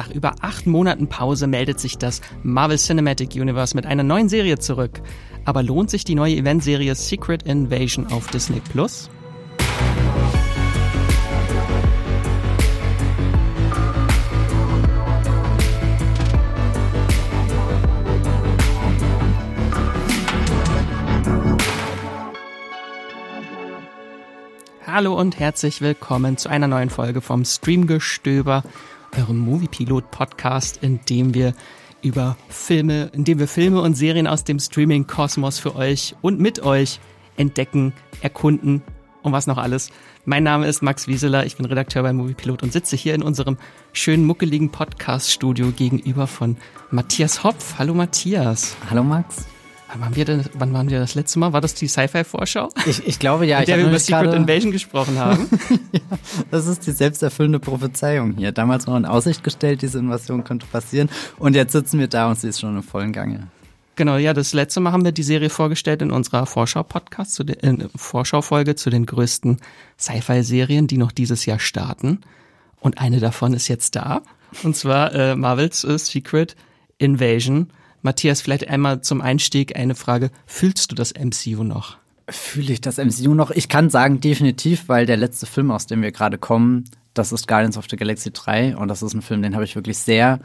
Nach über acht Monaten Pause meldet sich das Marvel Cinematic Universe mit einer neuen Serie zurück. Aber lohnt sich die neue Eventserie Secret Invasion auf Disney Plus? Hallo und herzlich willkommen zu einer neuen Folge vom Streamgestöber, eurem Moviepilot Podcast, in dem wir über Filme, in dem wir Filme und Serien aus dem Streaming Kosmos für euch und mit euch entdecken, erkunden und was noch alles. Mein Name ist Max Wieseler, ich bin Redakteur bei Moviepilot und sitze hier in unserem schönen muckeligen Podcast Studio gegenüber von Matthias Hopf. Hallo Matthias. Hallo Max. Wann waren wir denn, wann waren wir das letzte Mal? War das die Sci-Fi-Vorschau? Ich, ich glaube ja. In der wir über Secret grade... Invasion gesprochen haben. ja, das ist die selbsterfüllende Prophezeiung hier. Damals noch in Aussicht gestellt, diese Invasion könnte passieren. Und jetzt sitzen wir da und sie ist schon im vollen Gange. Genau, ja, das letzte Mal haben wir die Serie vorgestellt in unserer Vorschau-Podcast, zu der äh, Vorschau-Folge zu den größten Sci-Fi-Serien, die noch dieses Jahr starten. Und eine davon ist jetzt da. Und zwar äh, Marvels äh, Secret Invasion. Matthias, vielleicht einmal zum Einstieg eine Frage. Fühlst du das MCU noch? Fühle ich das MCU noch? Ich kann sagen, definitiv, weil der letzte Film, aus dem wir gerade kommen, das ist Guardians of the Galaxy 3 und das ist ein Film, den habe ich wirklich sehr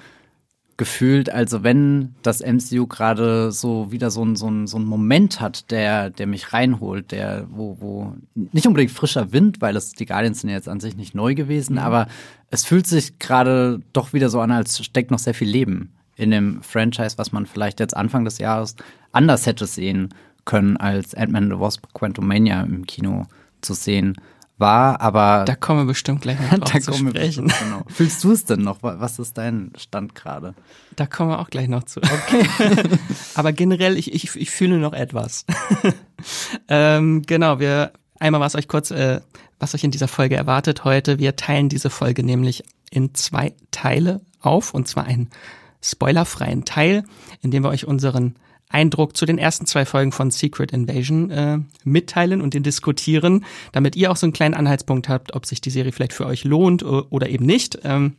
gefühlt. Also wenn das MCU gerade so wieder so ein, so, ein, so ein Moment hat, der, der mich reinholt, der, wo, wo nicht unbedingt frischer Wind, weil es die Guardians sind jetzt an sich nicht neu gewesen, mhm. aber es fühlt sich gerade doch wieder so an, als steckt noch sehr viel Leben in dem Franchise, was man vielleicht jetzt Anfang des Jahres anders hätte sehen können, als Ant-Man the Wasp Quantumania im Kino zu sehen war, aber da kommen wir bestimmt gleich noch drauf zu sprechen. Bestimmt, genau. Fühlst du es denn noch? Was ist dein Stand gerade? Da kommen wir auch gleich noch zu. Okay. aber generell, ich, ich, ich fühle noch etwas. ähm, genau, wir einmal was euch kurz, äh, was euch in dieser Folge erwartet heute. Wir teilen diese Folge nämlich in zwei Teile auf und zwar ein spoilerfreien Teil, in dem wir euch unseren Eindruck zu den ersten zwei Folgen von Secret Invasion äh, mitteilen und den diskutieren, damit ihr auch so einen kleinen Anhaltspunkt habt, ob sich die Serie vielleicht für euch lohnt oder eben nicht. Ähm,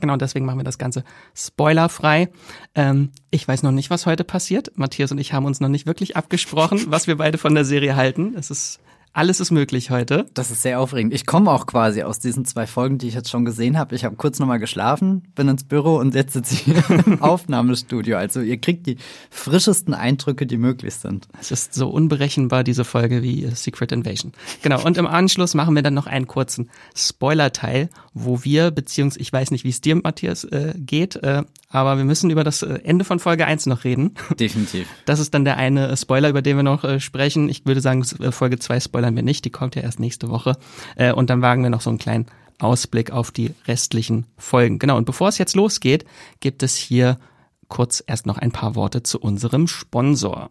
genau, deswegen machen wir das Ganze spoilerfrei. Ähm, ich weiß noch nicht, was heute passiert. Matthias und ich haben uns noch nicht wirklich abgesprochen, was wir beide von der Serie halten. Es ist alles ist möglich heute. Das ist sehr aufregend. Ich komme auch quasi aus diesen zwei Folgen, die ich jetzt schon gesehen habe. Ich habe kurz nochmal geschlafen, bin ins Büro und jetzt sitze ich im Aufnahmestudio. Also ihr kriegt die frischesten Eindrücke, die möglich sind. Es ist so unberechenbar, diese Folge wie Secret Invasion. Genau, und im Anschluss machen wir dann noch einen kurzen Spoiler-Teil, wo wir, beziehungsweise ich weiß nicht, wie es dir, Matthias, äh, geht, äh, aber wir müssen über das äh, Ende von Folge 1 noch reden. Definitiv. Das ist dann der eine äh, Spoiler, über den wir noch äh, sprechen. Ich würde sagen, Folge 2 spoilern wir nicht, die kommt ja erst nächste Woche. Und dann wagen wir noch so einen kleinen Ausblick auf die restlichen Folgen. Genau, und bevor es jetzt losgeht, gibt es hier kurz erst noch ein paar Worte zu unserem Sponsor.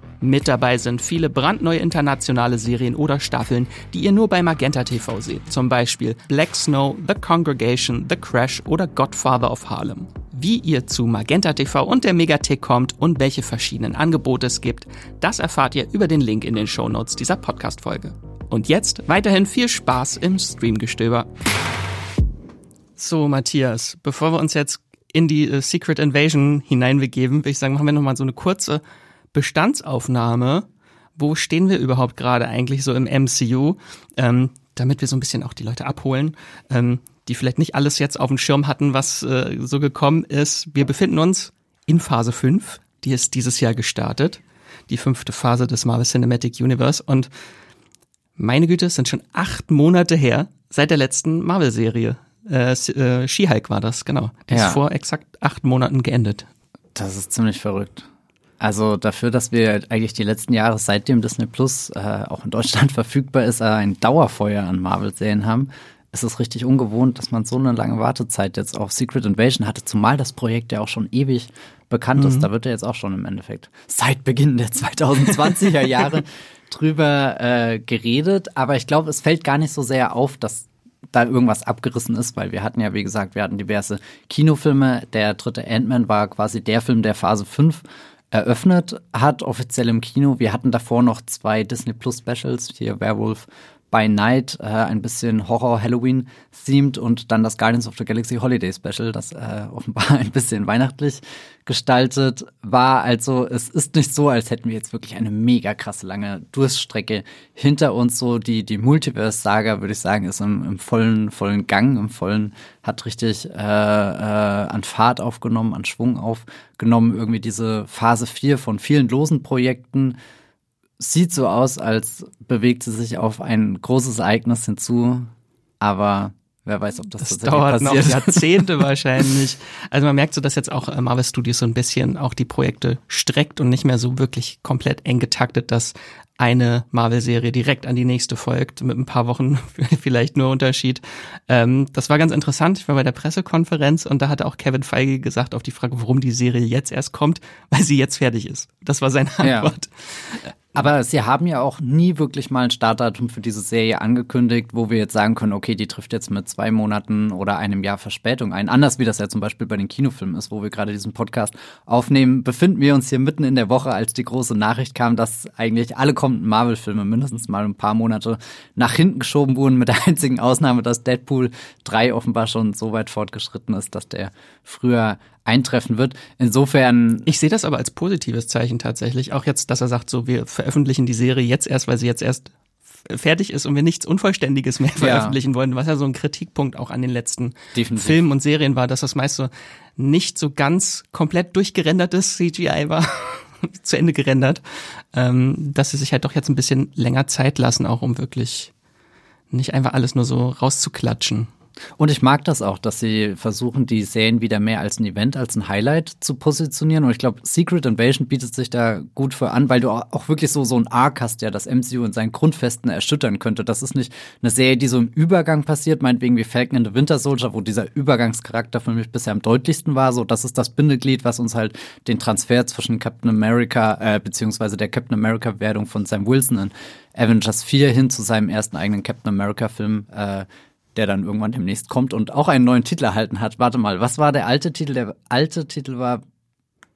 Mit dabei sind viele brandneue internationale Serien oder Staffeln, die ihr nur bei Magenta TV seht. Zum Beispiel Black Snow, The Congregation, The Crash oder Godfather of Harlem. Wie ihr zu Magenta TV und der Megathek kommt und welche verschiedenen Angebote es gibt, das erfahrt ihr über den Link in den Shownotes dieser Podcast-Folge. Und jetzt weiterhin viel Spaß im Streamgestöber. So, Matthias, bevor wir uns jetzt in die äh, Secret Invasion hineinbegeben, würde ich sagen, machen wir nochmal so eine kurze Bestandsaufnahme. Wo stehen wir überhaupt gerade eigentlich so im MCU? Ähm, damit wir so ein bisschen auch die Leute abholen, ähm, die vielleicht nicht alles jetzt auf dem Schirm hatten, was äh, so gekommen ist. Wir befinden uns in Phase 5, die ist dieses Jahr gestartet, die fünfte Phase des Marvel Cinematic Universe und meine Güte, es sind schon acht Monate her seit der letzten Marvel-Serie. Äh, äh, She-Hulk war das, genau. Die ja. ist vor exakt acht Monaten geendet. Das ist ziemlich verrückt. Also dafür, dass wir eigentlich die letzten Jahre, seitdem Disney Plus äh, auch in Deutschland verfügbar ist, äh, ein Dauerfeuer an Marvel-Serien haben, ist es richtig ungewohnt, dass man so eine lange Wartezeit jetzt auf Secret Invasion hatte, zumal das Projekt ja auch schon ewig bekannt mhm. ist. Da wird ja jetzt auch schon im Endeffekt seit Beginn der 2020er Jahre drüber äh, geredet. Aber ich glaube, es fällt gar nicht so sehr auf, dass da irgendwas abgerissen ist, weil wir hatten ja, wie gesagt, wir hatten diverse Kinofilme. Der dritte Ant-Man war quasi der Film, der Phase 5 eröffnet hat, offiziell im Kino. Wir hatten davor noch zwei Disney Plus Specials, hier Werewolf by Night, äh, ein bisschen Horror-Halloween-themed und dann das Guardians of the Galaxy Holiday Special, das äh, offenbar ein bisschen weihnachtlich gestaltet war. Also es ist nicht so, als hätten wir jetzt wirklich eine mega krasse lange Durststrecke hinter uns. So die, die Multiverse-Saga, würde ich sagen, ist im, im, vollen, vollen Gang, im vollen, hat richtig äh, äh, an Fahrt aufgenommen, an Schwung aufgenommen. Irgendwie diese Phase 4 von vielen losen Projekten sieht so aus, als bewegt sie sich auf ein großes Ereignis hinzu, aber wer weiß, ob das, das dauert passiert. noch Jahrzehnte wahrscheinlich. Also man merkt so, dass jetzt auch äh, Marvel Studios so ein bisschen auch die Projekte streckt und nicht mehr so wirklich komplett eng getaktet, dass eine Marvel-Serie direkt an die nächste folgt, mit ein paar Wochen vielleicht nur Unterschied. Ähm, das war ganz interessant. Ich war bei der Pressekonferenz und da hatte auch Kevin Feige gesagt auf die Frage, warum die Serie jetzt erst kommt, weil sie jetzt fertig ist. Das war seine Antwort. Ja. Aber sie haben ja auch nie wirklich mal ein Startdatum für diese Serie angekündigt, wo wir jetzt sagen können, okay, die trifft jetzt mit zwei Monaten oder einem Jahr Verspätung ein. Anders wie das ja zum Beispiel bei den Kinofilmen ist, wo wir gerade diesen Podcast aufnehmen, befinden wir uns hier mitten in der Woche, als die große Nachricht kam, dass eigentlich alle kommenden Marvel-Filme mindestens mal ein paar Monate nach hinten geschoben wurden, mit der einzigen Ausnahme, dass Deadpool 3 offenbar schon so weit fortgeschritten ist, dass der früher eintreffen wird. Insofern. Ich sehe das aber als positives Zeichen tatsächlich. Auch jetzt, dass er sagt, so, wir veröffentlichen die Serie jetzt erst, weil sie jetzt erst fertig ist und wir nichts Unvollständiges mehr veröffentlichen ja. wollen, was ja so ein Kritikpunkt auch an den letzten Definitiv. Filmen und Serien war, dass das meist so nicht so ganz komplett durchgerendertes CGI war, zu Ende gerendert, ähm, dass sie sich halt doch jetzt ein bisschen länger Zeit lassen, auch um wirklich nicht einfach alles nur so rauszuklatschen. Und ich mag das auch, dass sie versuchen, die Serien wieder mehr als ein Event, als ein Highlight zu positionieren. Und ich glaube, Secret Invasion bietet sich da gut für an, weil du auch wirklich so, so ein Arc hast, der das MCU in seinen Grundfesten erschüttern könnte. Das ist nicht eine Serie, die so im Übergang passiert, meinetwegen wie Falcon in the Winter Soldier, wo dieser Übergangscharakter für mich bisher am deutlichsten war. So, das ist das Bindeglied, was uns halt den Transfer zwischen Captain America, äh, beziehungsweise der Captain America-Werdung von Sam Wilson in Avengers 4 hin zu seinem ersten eigenen Captain America-Film äh, der dann irgendwann demnächst kommt und auch einen neuen Titel erhalten hat. Warte mal, was war der alte Titel? Der alte Titel war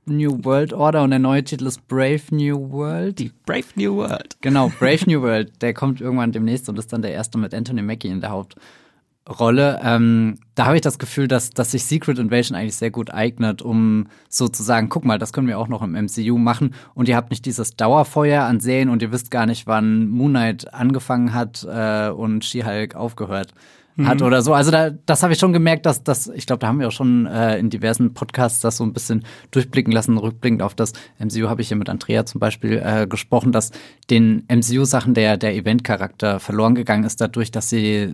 New World Order und der neue Titel ist Brave New World. Die Brave New World. Genau, Brave New World. Der kommt irgendwann demnächst und ist dann der erste mit Anthony Mackie in der Hauptrolle. Ähm, da habe ich das Gefühl, dass, dass sich Secret Invasion eigentlich sehr gut eignet, um sozusagen, guck mal, das können wir auch noch im MCU machen und ihr habt nicht dieses Dauerfeuer an Serien und ihr wisst gar nicht, wann Moon Knight angefangen hat äh, und She-Hulk aufgehört hat mhm. oder so. Also da, das habe ich schon gemerkt, dass das, ich glaube, da haben wir auch schon äh, in diversen Podcasts das so ein bisschen durchblicken lassen, rückblickend auf das MCU habe ich hier mit Andrea zum Beispiel äh, gesprochen, dass den MCU-Sachen der, der Event-Charakter verloren gegangen ist, dadurch, dass sie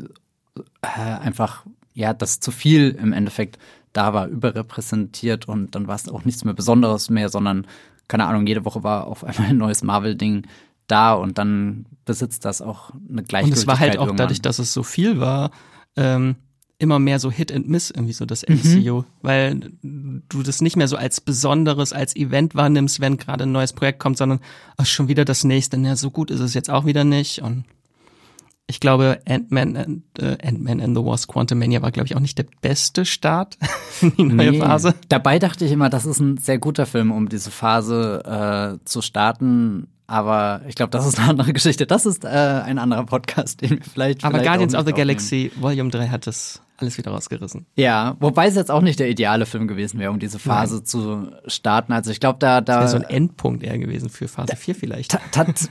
äh, einfach, ja, das zu viel im Endeffekt da war, überrepräsentiert und dann war es auch nichts mehr Besonderes mehr, sondern, keine Ahnung, jede Woche war auf einmal ein neues Marvel-Ding da und dann besitzt das auch eine Gleichgültigkeit. Und es war halt auch irgendwann. dadurch, dass es so viel war, ähm, immer mehr so Hit and Miss irgendwie so das MCU, mhm. weil du das nicht mehr so als besonderes, als Event wahrnimmst, wenn gerade ein neues Projekt kommt, sondern ach, schon wieder das nächste. Ja, so gut ist es jetzt auch wieder nicht. Und ich glaube, Ant-Man and, äh, Ant-Man and the Wasp Quantumania war, glaube ich, auch nicht der beste Start in die neue nee. Phase. Dabei dachte ich immer, das ist ein sehr guter Film, um diese Phase äh, zu starten. Aber ich glaube, das ist eine andere Geschichte. Das ist äh, ein anderer Podcast, den wir vielleicht. Aber vielleicht Guardians of the Galaxy Volume 3 hat das alles wieder rausgerissen. Ja, wobei es jetzt auch nicht der ideale Film gewesen wäre, um diese Phase Nein. zu starten. Also ich glaube, da da das wäre so ein Endpunkt eher gewesen für Phase da, 4 vielleicht.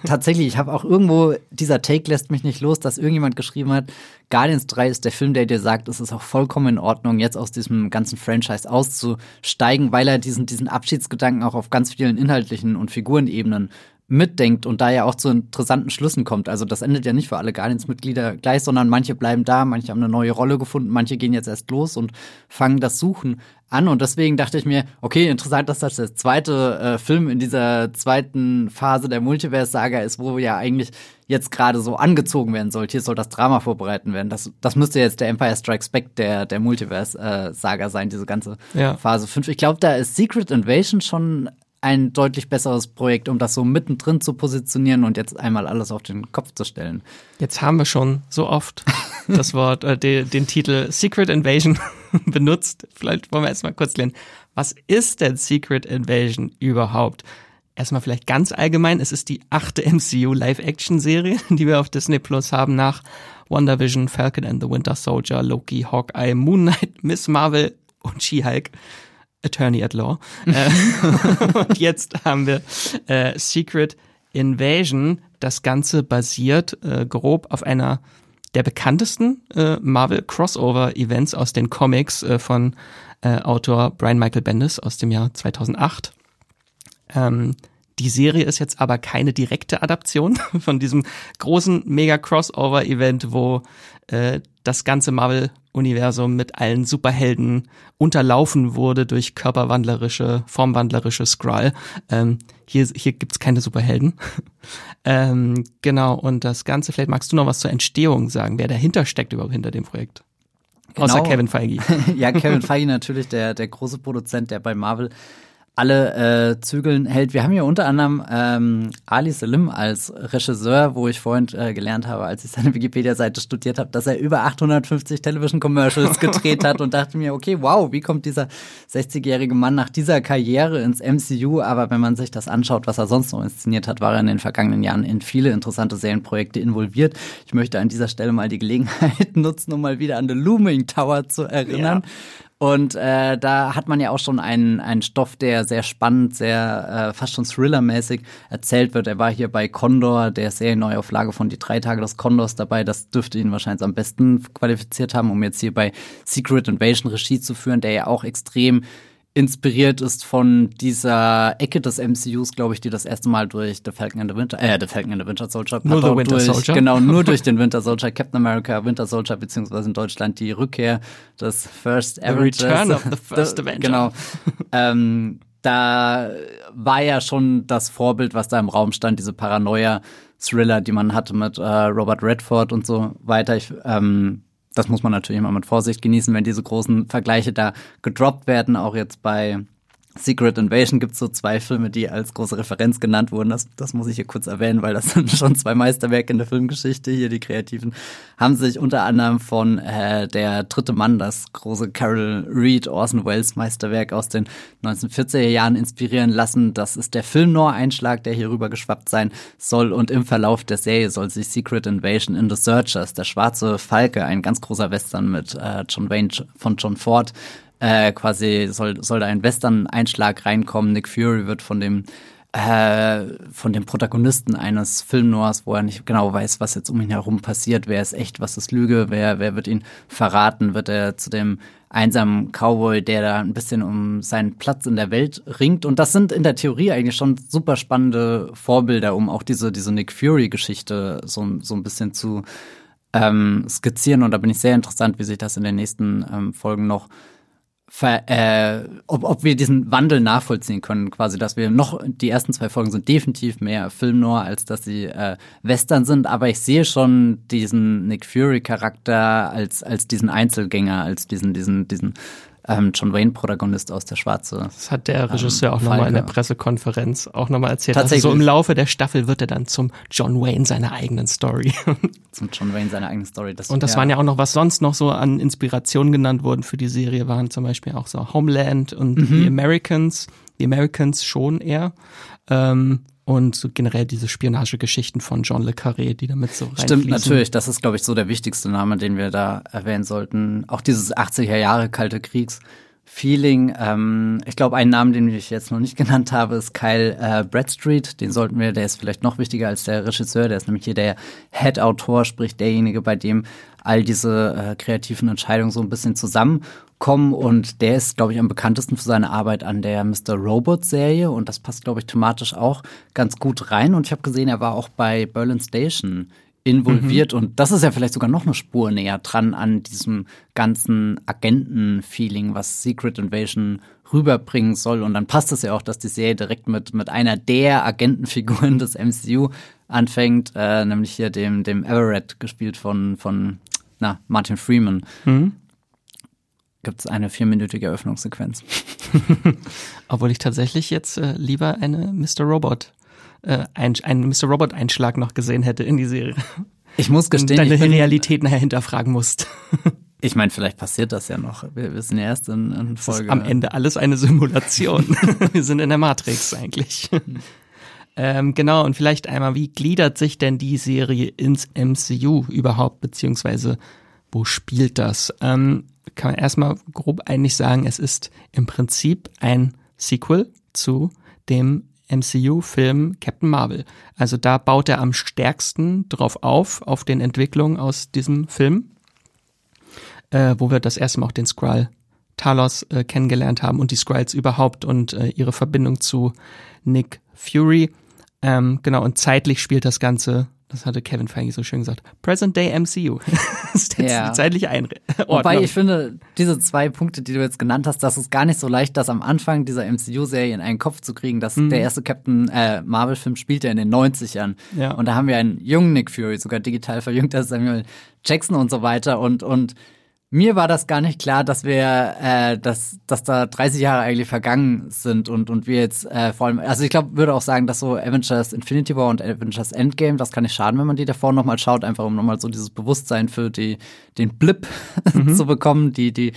tatsächlich, ich habe auch irgendwo dieser Take lässt mich nicht los, dass irgendjemand geschrieben hat, Guardians 3 ist der Film, der dir sagt, es ist auch vollkommen in Ordnung, jetzt aus diesem ganzen Franchise auszusteigen, weil er diesen diesen Abschiedsgedanken auch auf ganz vielen inhaltlichen und Figurenebenen mitdenkt und da ja auch zu interessanten Schlüssen kommt. Also das endet ja nicht für alle Guardians-Mitglieder gleich, sondern manche bleiben da, manche haben eine neue Rolle gefunden, manche gehen jetzt erst los und fangen das Suchen an. Und deswegen dachte ich mir, okay, interessant, dass das der zweite äh, Film in dieser zweiten Phase der Multiverse-Saga ist, wo ja eigentlich jetzt gerade so angezogen werden soll. Hier soll das Drama vorbereiten werden. Das, das müsste jetzt der Empire Strikes Back der, der Multiverse-Saga sein, diese ganze ja. Phase 5. Ich glaube, da ist Secret Invasion schon ein deutlich besseres Projekt, um das so mittendrin zu positionieren und jetzt einmal alles auf den Kopf zu stellen. Jetzt haben wir schon so oft das Wort, äh, de, den Titel Secret Invasion benutzt. Vielleicht wollen wir erstmal kurz lernen. Was ist denn Secret Invasion überhaupt? Erstmal vielleicht ganz allgemein, es ist die achte MCU Live-Action-Serie, die wir auf Disney Plus haben nach WandaVision, Falcon and the Winter Soldier, Loki, Hawkeye, Moon Knight, Miss Marvel und She-Hulk. Attorney at Law. Äh, und jetzt haben wir äh, Secret Invasion. Das Ganze basiert äh, grob auf einer der bekanntesten äh, Marvel Crossover Events aus den Comics äh, von äh, Autor Brian Michael Bendis aus dem Jahr 2008. Ähm, die Serie ist jetzt aber keine direkte Adaption von diesem großen Mega-Crossover-Event, wo äh, das ganze Marvel-Universum mit allen Superhelden unterlaufen wurde durch körperwandlerische, formwandlerische Skrull. Ähm, hier, hier gibt's keine Superhelden. ähm, genau, und das Ganze, vielleicht magst du noch was zur Entstehung sagen, wer dahinter steckt überhaupt hinter dem Projekt. Genau. Außer Kevin Feige. ja, Kevin Feige natürlich, der, der große Produzent, der bei Marvel alle äh, Zügeln hält. Wir haben hier unter anderem ähm, Ali Selim als Regisseur, wo ich vorhin äh, gelernt habe, als ich seine Wikipedia-Seite studiert habe, dass er über 850 Television-Commercials gedreht hat und dachte mir, okay, wow, wie kommt dieser 60-jährige Mann nach dieser Karriere ins MCU? Aber wenn man sich das anschaut, was er sonst noch inszeniert hat, war er in den vergangenen Jahren in viele interessante Serienprojekte involviert. Ich möchte an dieser Stelle mal die Gelegenheit nutzen, um mal wieder an The Looming Tower zu erinnern. Ja. Und äh, da hat man ja auch schon einen, einen Stoff, der sehr spannend, sehr äh, fast schon Thriller-mäßig erzählt wird. Er war hier bei Condor, der Serienneuauflage von Die drei Tage des Condors dabei. Das dürfte ihn wahrscheinlich am besten qualifiziert haben, um jetzt hier bei Secret Invasion Regie zu führen, der ja auch extrem inspiriert ist von dieser Ecke des MCUs, glaube ich, die das erste Mal durch The Falcon and the Winter, äh, The Falcon and the Winter Soldier, nur The Winter durch, Soldier. genau, nur durch den Winter Soldier, Captain America, Winter Soldier, beziehungsweise in Deutschland die Rückkehr des First Avengers. The Return of the First the, Avenger. Genau. ähm, da war ja schon das Vorbild, was da im Raum stand, diese Paranoia-Thriller, die man hatte mit äh, Robert Redford und so weiter. Ich, ähm, das muss man natürlich immer mit Vorsicht genießen, wenn diese großen Vergleiche da gedroppt werden, auch jetzt bei Secret Invasion gibt es so zwei Filme, die als große Referenz genannt wurden. Das, das muss ich hier kurz erwähnen, weil das sind schon zwei Meisterwerke in der Filmgeschichte. Hier die Kreativen haben sich unter anderem von äh, Der dritte Mann, das große Carol Reed, Orson Welles Meisterwerk aus den 1940er Jahren inspirieren lassen. Das ist der Film-Noir-Einschlag, der hier rüber geschwappt sein soll. Und im Verlauf der Serie soll sich Secret Invasion in The Searchers, der schwarze Falke, ein ganz großer Western mit äh, John Wayne von John Ford, äh, quasi soll, soll da ein Western-Einschlag reinkommen. Nick Fury wird von dem äh, von dem Protagonisten eines Filmnoirs, wo er nicht genau weiß, was jetzt um ihn herum passiert, wer ist echt, was ist Lüge, wer, wer wird ihn verraten, wird er zu dem einsamen Cowboy, der da ein bisschen um seinen Platz in der Welt ringt. Und das sind in der Theorie eigentlich schon super spannende Vorbilder, um auch diese, diese Nick Fury-Geschichte so, so ein bisschen zu ähm, skizzieren. Und da bin ich sehr interessant, wie sich das in den nächsten ähm, Folgen noch ver, äh, ob, ob wir diesen Wandel nachvollziehen können, quasi, dass wir noch, die ersten zwei Folgen sind definitiv mehr Film nur, als dass sie äh, Western sind, aber ich sehe schon diesen Nick Fury-Charakter als, als diesen Einzelgänger, als diesen, diesen, diesen ähm, John Wayne-Protagonist aus Der Schwarze. Das hat der Regisseur ähm, auch nochmal in der Pressekonferenz auch nochmal erzählt. Tatsächlich. Also so im Laufe der Staffel wird er dann zum John Wayne seiner eigenen Story. zum John Wayne seiner eigenen Story. Das, und das ja. waren ja auch noch, was sonst noch so an Inspirationen genannt wurden für die Serie, waren zum Beispiel auch so Homeland und mhm. The Americans. The Americans schon eher. Ähm, und so generell diese Spionagegeschichten von John Le Carré, die damit so reinfließen. Stimmt, natürlich. Das ist, glaube ich, so der wichtigste Name, den wir da erwähnen sollten. Auch dieses 80er Jahre Kalte Kriegs Feeling. Ähm, ich glaube, einen Namen, den ich jetzt noch nicht genannt habe, ist Kyle äh, Bradstreet. Den sollten wir, der ist vielleicht noch wichtiger als der Regisseur. Der ist nämlich hier der Head-Autor, sprich derjenige, bei dem all diese äh, kreativen Entscheidungen so ein bisschen zusammenkommen. Und der ist, glaube ich, am bekanntesten für seine Arbeit an der Mr. Robot-Serie. Und das passt, glaube ich, thematisch auch ganz gut rein. Und ich habe gesehen, er war auch bei Berlin Station involviert. Mhm. Und das ist ja vielleicht sogar noch eine Spur näher dran an diesem ganzen Agenten-Feeling, was Secret Invasion rüberbringen soll. Und dann passt es ja auch, dass die Serie direkt mit, mit einer der Agentenfiguren des MCU anfängt, äh, nämlich hier dem, dem Everett, gespielt von, von na, Martin Freeman. Mhm. Gibt es eine vierminütige Eröffnungssequenz. Obwohl ich tatsächlich jetzt äh, lieber eine Mr. Robot äh, ein, einen Mr. Robot-Einschlag noch gesehen hätte in die Serie. Ich muss gestehen, deine ich bin, Realität nachher hinterfragen musst. Ich meine, vielleicht passiert das ja noch. Wir wissen ja erst in, in Folge. Am Ende alles eine Simulation. Wir sind in der Matrix eigentlich. ähm, genau, und vielleicht einmal, wie gliedert sich denn die Serie ins MCU überhaupt, beziehungsweise wo spielt das? Ähm, kann man erstmal grob eigentlich sagen, es ist im Prinzip ein Sequel zu dem MCU-Film Captain Marvel. Also da baut er am stärksten drauf auf, auf den Entwicklungen aus diesem Film, äh, wo wir das erste Mal auch den Skrull Talos äh, kennengelernt haben und die Skrulls überhaupt und äh, ihre Verbindung zu Nick Fury. Ähm, genau, und zeitlich spielt das Ganze das hatte Kevin Feige so schön gesagt. Present Day MCU. das ist jetzt ja. die zeitliche Einordnung. Wobei ich finde, diese zwei Punkte, die du jetzt genannt hast, das ist gar nicht so leicht, das am Anfang dieser MCU-Serie in einen Kopf zu kriegen. Dass mhm. Der erste Captain äh, Marvel-Film spielt ja in den 90ern. Ja. Und da haben wir einen jungen Nick Fury, sogar digital verjüngter Samuel Jackson und so weiter. Und, und mir war das gar nicht klar, dass wir, äh, dass, dass da 30 Jahre eigentlich vergangen sind und, und wir jetzt äh, vor allem, also ich glaube, würde auch sagen, dass so Avengers Infinity War und Avengers Endgame, das kann nicht schaden, wenn man die davor nochmal schaut, einfach um nochmal so dieses Bewusstsein für die, den Blip mhm. zu bekommen, die, die,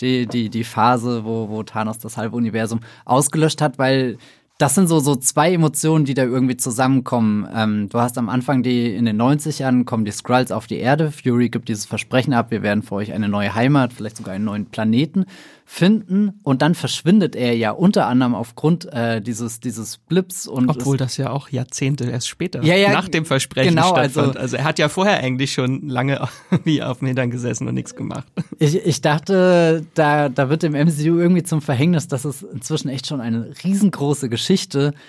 die, die, die Phase, wo, wo Thanos das halbe Universum ausgelöscht hat, weil das sind so, so zwei Emotionen, die da irgendwie zusammenkommen. Ähm, du hast am Anfang die, in den 90ern kommen die Skrulls auf die Erde. Fury gibt dieses Versprechen ab, wir werden für euch eine neue Heimat, vielleicht sogar einen neuen Planeten finden und dann verschwindet er ja unter anderem aufgrund äh, dieses dieses Blips und obwohl das ja auch Jahrzehnte erst später ja, ja, nach dem Versprechen genau, stattfand. Also, also er hat ja vorher eigentlich schon lange wie auf dem Hintern gesessen und nichts gemacht. Ich, ich dachte, da da wird dem MCU irgendwie zum Verhängnis, dass es inzwischen echt schon eine riesengroße Geschichte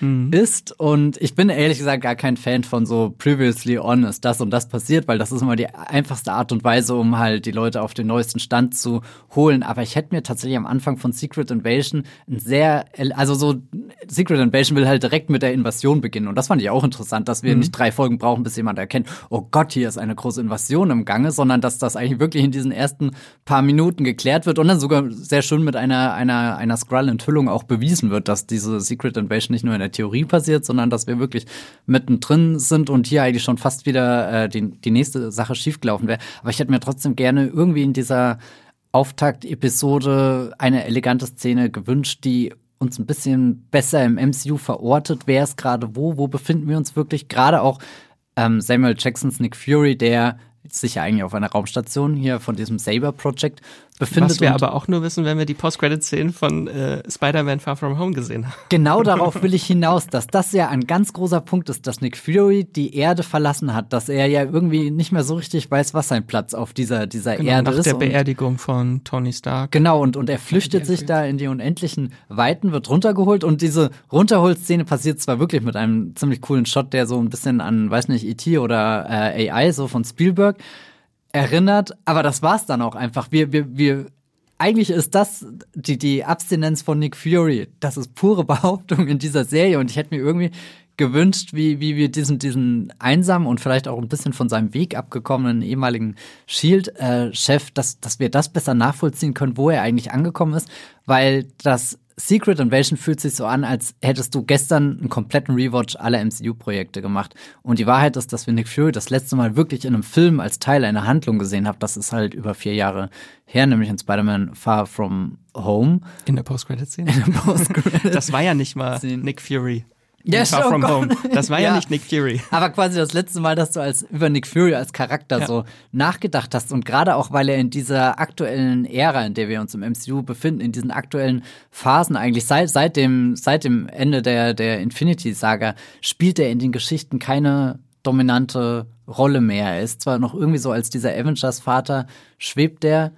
mhm. ist und ich bin ehrlich gesagt gar kein Fan von so previously on ist das und das passiert, weil das ist immer die einfachste Art und Weise, um halt die Leute auf den neuesten Stand zu holen. Aber ich hätte mir tatsächlich tatsächlich am Anfang von Secret Invasion ein sehr, also so, Secret Invasion will halt direkt mit der Invasion beginnen. Und das fand ich auch interessant, dass wir mhm. nicht drei Folgen brauchen, bis jemand erkennt, oh Gott, hier ist eine große Invasion im Gange, sondern dass das eigentlich wirklich in diesen ersten paar Minuten geklärt wird und dann sogar sehr schön mit einer, einer, einer Skrull-Enthüllung auch bewiesen wird, dass diese Secret Invasion nicht nur in der Theorie passiert, sondern dass wir wirklich mittendrin sind und hier eigentlich schon fast wieder äh, die, die nächste Sache schiefgelaufen wäre. Aber ich hätte mir trotzdem gerne irgendwie in dieser Auftakt-Episode eine elegante Szene gewünscht, die uns ein bisschen besser im MCU verortet. Wer ist gerade wo? Wo befinden wir uns wirklich? Gerade auch ähm, Samuel Jacksons Nick Fury, der sich ja eigentlich auf einer Raumstation hier von diesem Saber Project befindet. Was wir aber auch nur wissen, wenn wir die Post-Credit-Szenen von äh, Spider-Man Far From Home gesehen haben. Genau darauf will ich hinaus, dass das ja ein ganz großer Punkt ist, dass Nick Fury die Erde verlassen hat, dass er ja irgendwie nicht mehr so richtig weiß, was sein Platz auf dieser, dieser genau, Erde nach ist. Nach der Beerdigung von Tony Stark. Genau, und, und er flüchtet sich da in die unendlichen Weiten, wird runtergeholt und diese Runterholszene passiert zwar wirklich mit einem ziemlich coolen Shot, der so ein bisschen an, weiß nicht, E.T. oder äh, AI, so von Spielberg, erinnert, aber das war's dann auch einfach. Wir, wir, wir eigentlich ist das die, die Abstinenz von Nick Fury. Das ist pure Behauptung in dieser Serie und ich hätte mir irgendwie gewünscht, wie, wie wir diesen, diesen einsamen und vielleicht auch ein bisschen von seinem Weg abgekommenen ehemaligen Shield-Chef, dass, dass wir das besser nachvollziehen können, wo er eigentlich angekommen ist, weil das Secret Invasion fühlt sich so an, als hättest du gestern einen kompletten Rewatch aller MCU-Projekte gemacht. Und die Wahrheit ist, dass wir Nick Fury das letzte Mal wirklich in einem Film als Teil einer Handlung gesehen haben. Das ist halt über vier Jahre her, nämlich in Spider-Man Far From Home. In der Post-Credit-Szene. In der Post-Credit. das war ja nicht mal Nick Fury. Ja, Far oh From Gott. Home. Das war ja. Ja. nicht Nick Fury. Aber quasi das letzte Mal, dass du als über Nick Fury als Charakter Ja. so nachgedacht hast und gerade auch, weil er in dieser aktuellen Ära, in der wir uns im MCU befinden, in diesen aktuellen Phasen eigentlich seit seit dem seit dem Ende der der Infinity Saga spielt er in den Geschichten keine dominante Rolle mehr. Er ist zwar noch irgendwie so als dieser Avengers Vater schwebt er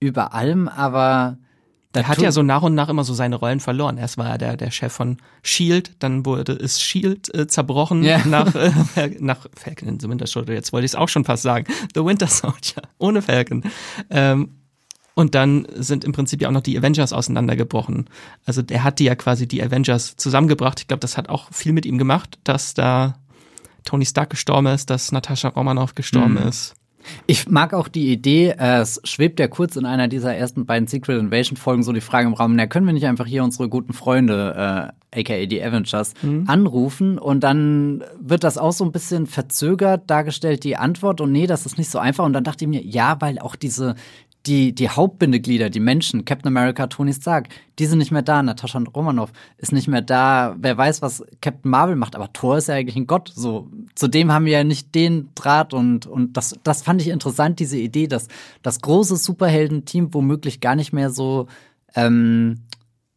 über allem, aber Er hat ja so nach und nach immer so seine Rollen verloren. Erst war er der, der Chef von Shield, dann wurde ist Shield äh, zerbrochen Ja. nach, äh, nach Falcon in the Winter Soldier. Jetzt wollte ich es auch schon fast sagen. The Winter Soldier, ohne Falcon. Ähm, und dann sind im Prinzip ja auch noch die Avengers auseinandergebrochen. Also der hat die ja quasi die Avengers zusammengebracht. Ich glaube, das hat auch viel mit ihm gemacht, dass da Tony Stark gestorben ist, dass Natascha Romanoff gestorben Mhm. ist. Ich mag auch die Idee, äh, es schwebt ja kurz in einer dieser ersten beiden Secret Invasion Folgen so die Frage im Raum, na, können wir nicht einfach hier unsere guten Freunde, äh, aka die Avengers, anrufen und dann wird das auch so ein bisschen verzögert dargestellt, die Antwort und nee, das ist nicht so einfach. Und dann dachte ich mir, ja, weil auch diese die, die Hauptbindeglieder, die Menschen, Captain America, Tony Stark, die sind nicht mehr da. Natascha Romanoff ist nicht mehr da. Wer weiß, was Captain Marvel macht, aber Thor ist ja eigentlich ein Gott. So, zudem haben wir ja nicht den Draht und, und das, das fand ich interessant, diese Idee, dass das große Superhelden-Team womöglich gar nicht mehr so ähm,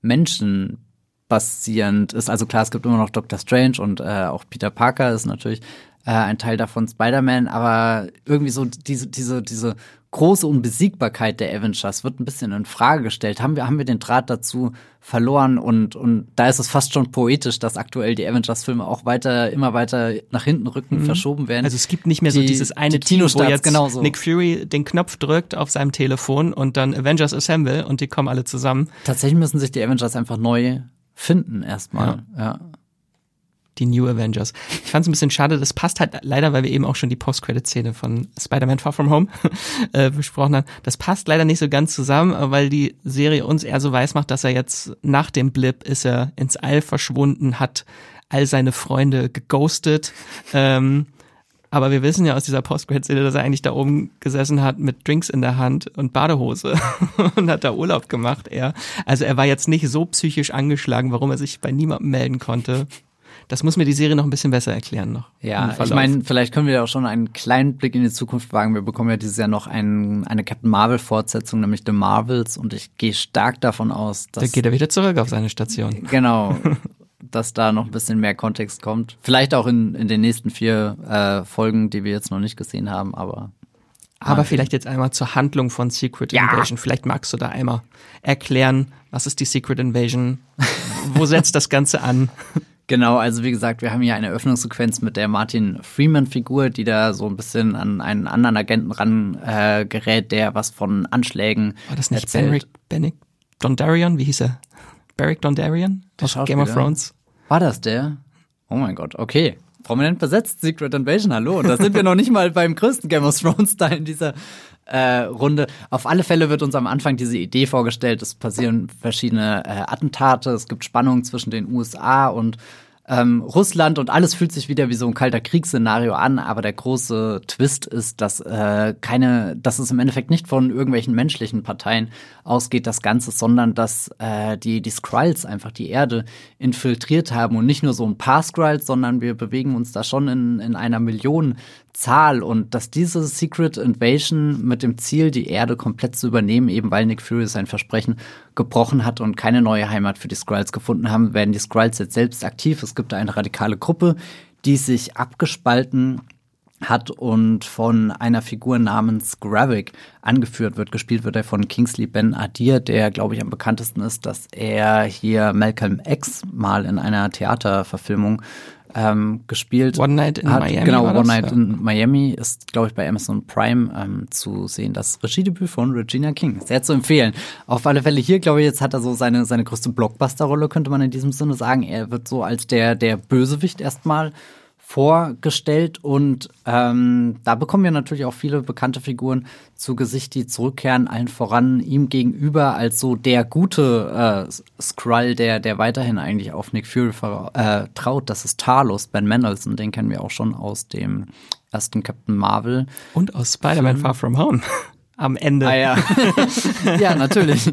menschenbasierend ist. Also klar, es gibt immer noch Doctor Strange und äh, auch Peter Parker ist natürlich äh, ein Teil davon Spider-Man, aber irgendwie so diese, diese, diese große Unbesiegbarkeit der Avengers wird ein bisschen in Frage gestellt. Haben wir, haben wir den Draht dazu verloren und, und da ist es fast schon poetisch, dass aktuell die Avengers-Filme auch weiter, immer weiter nach hinten rücken, verschoben werden. Also es gibt nicht mehr so Die- dieses eine die Team, wo jetzt genauso. Nick Fury den Knopf drückt auf seinem Telefon und dann Avengers Assemble und die kommen alle zusammen. Tatsächlich müssen sich die Avengers einfach neu finden erstmal. Ja. Die New Avengers. Ich fand es ein bisschen schade, das passt halt leider, weil wir eben auch schon die Post-Credit-Szene von Spider-Man Far From Home äh, besprochen haben. Das passt leider nicht so ganz zusammen, weil die Serie uns eher so weiß macht, dass er jetzt nach dem Blip ist er ins All verschwunden, hat all seine Freunde geghostet. Ähm, aber wir wissen ja aus dieser Post-Credit-Szene, dass er eigentlich da oben gesessen hat mit Drinks in der Hand und Badehose und hat da Urlaub gemacht, er. Also er war jetzt nicht so psychisch angeschlagen, warum er sich bei niemandem melden konnte. Das muss mir die Serie noch ein bisschen besser erklären noch. Ja, ich meine, vielleicht können wir ja auch schon einen kleinen Blick in die Zukunft wagen. Wir bekommen ja dieses Jahr noch ein, eine Captain Marvel-Fortsetzung, nämlich The Marvels, und ich gehe stark davon aus, da dass geht er wieder zurück auf seine Station. genau, dass da noch ein bisschen mehr Kontext kommt. Vielleicht auch in, in den nächsten vier äh, Folgen, die wir jetzt noch nicht gesehen haben, aber Aber vielleicht jetzt einmal zur Handlung von Secret Invasion. Vielleicht magst du da einmal erklären, was ist die Secret Invasion? Wo setzt das Ganze an? Genau, also wie gesagt, wir haben hier eine Eröffnungssequenz mit der Martin Freeman-Figur, die da so ein bisschen an einen anderen Agenten ran äh, gerät, der was von Anschlägen War das nicht erzählt. Benick Dondarrion? Wie hieß er? Beric Dondarrion? Der Aus Game of? Thrones? War das der? Oh mein Gott, okay. Prominent besetzt, Secret Invasion, hallo. Und da sind wir noch nicht mal beim größten Game of Thrones-Teil in dieser äh, Runde. Auf alle Fälle wird uns am Anfang diese Idee vorgestellt, es passieren verschiedene äh, Attentate, es gibt Spannungen zwischen den USA und ähm, Russland und alles fühlt sich wieder wie so ein kalter Kriegsszenario an, aber der große Twist ist, dass äh, keine, dass es im Endeffekt nicht von irgendwelchen menschlichen Parteien ausgeht, das Ganze, sondern dass äh, die, die Skrulls einfach die Erde infiltriert haben und nicht nur so ein paar Skrulls, sondern wir bewegen uns da schon in, in einer Millionenzahl und dass diese Secret Invasion mit dem Ziel, die Erde komplett zu übernehmen, eben weil Nick Fury sein Versprechen gebrochen hat und keine neue Heimat für die Skrulls gefunden haben, werden die Skrulls jetzt selbst aktiv. Es gibt eine radikale Gruppe, die sich abgespalten hat und von einer Figur namens Gravik angeführt wird. Gespielt wird er von Kingsley Ben Adir, der, glaube ich, am bekanntesten ist, dass er hier Malcolm X mal in einer Theaterverfilmung ähm, gespielt One Night in hat. Miami Genau, One? Night Ja. in Miami ist, glaube ich, bei Amazon Prime ähm, zu sehen. Das Regiedebüt von Regina King. Sehr zu empfehlen. Auf alle Fälle hier, glaube ich, jetzt hat er so seine, seine größte Blockbuster-Rolle, könnte man in diesem Sinne sagen. Er wird so als der, der Bösewicht erstmal vorgestellt und ähm, da bekommen wir natürlich auch viele bekannte Figuren zu Gesicht, die zurückkehren, allen voran ihm gegenüber als so der gute äh, Skrull, der, der weiterhin eigentlich auf Nick Fury ver- äh, traut. Das ist Talos, Ben Mendelsohn, den kennen wir auch schon aus dem ersten Captain Marvel. Und aus Spider-Man Far From Home. Am Ende. Ah ja. ja, natürlich.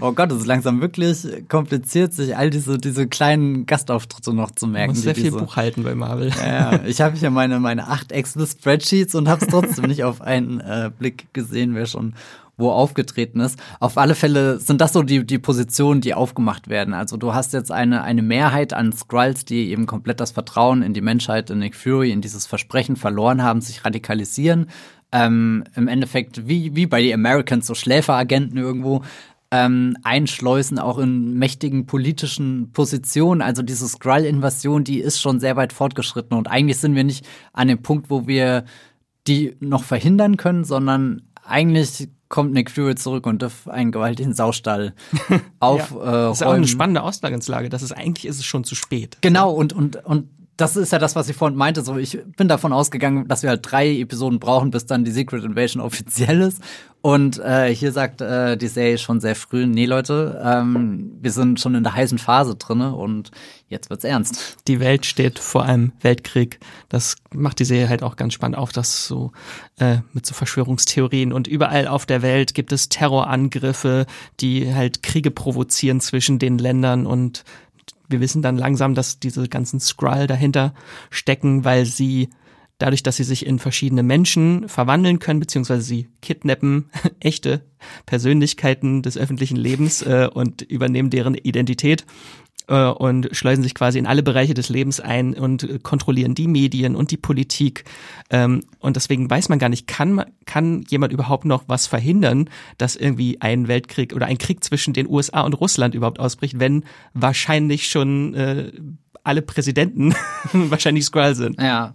Oh Gott, es ist langsam wirklich kompliziert, sich all diese, diese kleinen Gastauftritte noch zu merken. Man muss sehr viel diese, Buch halten bei Marvel. Ja, ich habe hier meine, meine acht Excel-Spreadsheets und habe es trotzdem nicht auf einen äh, Blick gesehen, wer schon wo aufgetreten ist. Auf alle Fälle sind das so die, die Positionen, die aufgemacht werden. Also du hast jetzt eine, eine Mehrheit an Skrulls, die eben komplett das Vertrauen in die Menschheit, in Nick Fury, in dieses Versprechen verloren haben, sich radikalisieren. Ähm, Im Endeffekt wie, wie bei den Americans, so Schläferagenten irgendwo, ähm, einschleusen, auch in mächtigen politischen Positionen. Also diese Skrull-Invasion, die ist schon sehr weit fortgeschritten. Und eigentlich sind wir nicht an dem Punkt, wo wir die noch verhindern können, sondern eigentlich kommt Nick Fury zurück und darf einen gewaltigen Saustall auf. ja. äh, das ist auch eine spannende Ausgangslage. Das ist eigentlich ist es schon zu spät. Genau und und und das ist ja das, was ich vorhin meinte. So, ich bin davon ausgegangen, dass wir halt drei Episoden brauchen, bis dann die Secret Invasion offiziell ist. Und äh, hier sagt äh, die Serie schon sehr früh, nee Leute, ähm, wir sind schon in der heißen Phase drinne und jetzt wird's ernst. Die Welt steht vor einem Weltkrieg. Das macht die Serie halt auch ganz spannend auf, das so äh, mit so Verschwörungstheorien und überall auf der Welt gibt es Terrorangriffe, die halt Kriege provozieren zwischen den Ländern und wir wissen dann langsam, dass diese ganzen Skrull dahinter stecken, weil sie dadurch, dass sie sich in verschiedene Menschen verwandeln können, beziehungsweise sie kidnappen echte Persönlichkeiten des öffentlichen Lebens äh, und übernehmen deren Identität äh, und schleusen sich quasi in alle Bereiche des Lebens ein und kontrollieren die Medien und die Politik. Ähm, und deswegen weiß man gar nicht, kann, kann jemand überhaupt noch was verhindern, dass irgendwie ein Weltkrieg oder ein Krieg zwischen den USA und Russland überhaupt ausbricht, wenn wahrscheinlich schon äh, alle Präsidenten wahrscheinlich Skrull sind. Ja,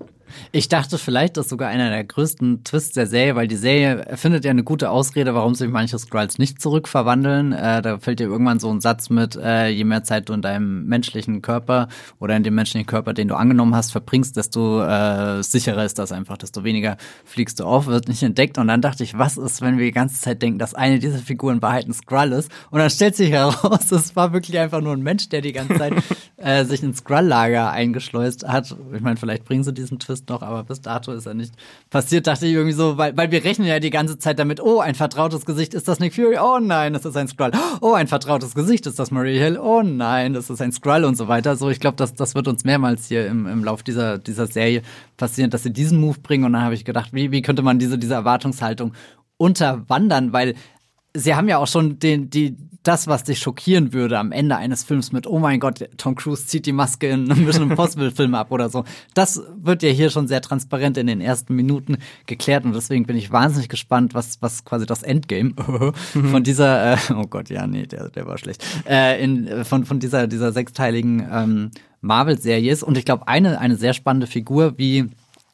ich dachte vielleicht, ist sogar einer der größten Twists der Serie, weil die Serie findet ja eine gute Ausrede, warum sich manche Skrulls nicht zurückverwandeln. Äh, da fällt dir irgendwann so ein Satz mit, äh, je mehr Zeit du in deinem menschlichen Körper oder in dem menschlichen Körper, den du angenommen hast, verbringst, desto äh, sicherer ist das einfach, desto weniger fliegst du auf, wird nicht entdeckt. Und dann dachte ich, was ist, wenn wir die ganze Zeit denken, dass eine dieser Figuren in Wahrheit ein Skrull ist? Und dann stellt sich heraus, es war wirklich einfach nur ein Mensch, der die ganze Zeit äh, sich ins Skrull-Lager eingeschleust hat. Ich meine, vielleicht bringen sie diesen Twist noch, aber bis dato ist er nicht passiert, dachte ich irgendwie so, weil, weil wir rechnen ja die ganze Zeit damit, oh, ein vertrautes Gesicht, ist das Nick Fury? Oh nein, das ist ein Skrull. Oh, ein vertrautes Gesicht, ist das Marie Hill? Oh nein, das ist ein Skrull und so weiter. So, ich glaube, das, das wird uns mehrmals hier im, im Lauf dieser, dieser Serie passieren, dass sie diesen Move bringen und dann habe ich gedacht, wie, wie könnte man diese, diese Erwartungshaltung unterwandern, weil sie haben ja auch schon den, die, das, was dich schockieren würde am Ende eines Films mit, oh mein Gott, Tom Cruise zieht die Maske in einem Mission Impossible Film ab oder so. Das wird ja hier schon sehr transparent in den ersten Minuten geklärt und deswegen bin ich wahnsinnig gespannt, was, was quasi das Endgame von dieser, äh, oh Gott, ja, nee, der, der war schlecht, äh, in, von, von dieser, dieser sechsteiligen ähm, Marvel-Serie ist. Und ich glaube, eine, eine sehr spannende Figur, wie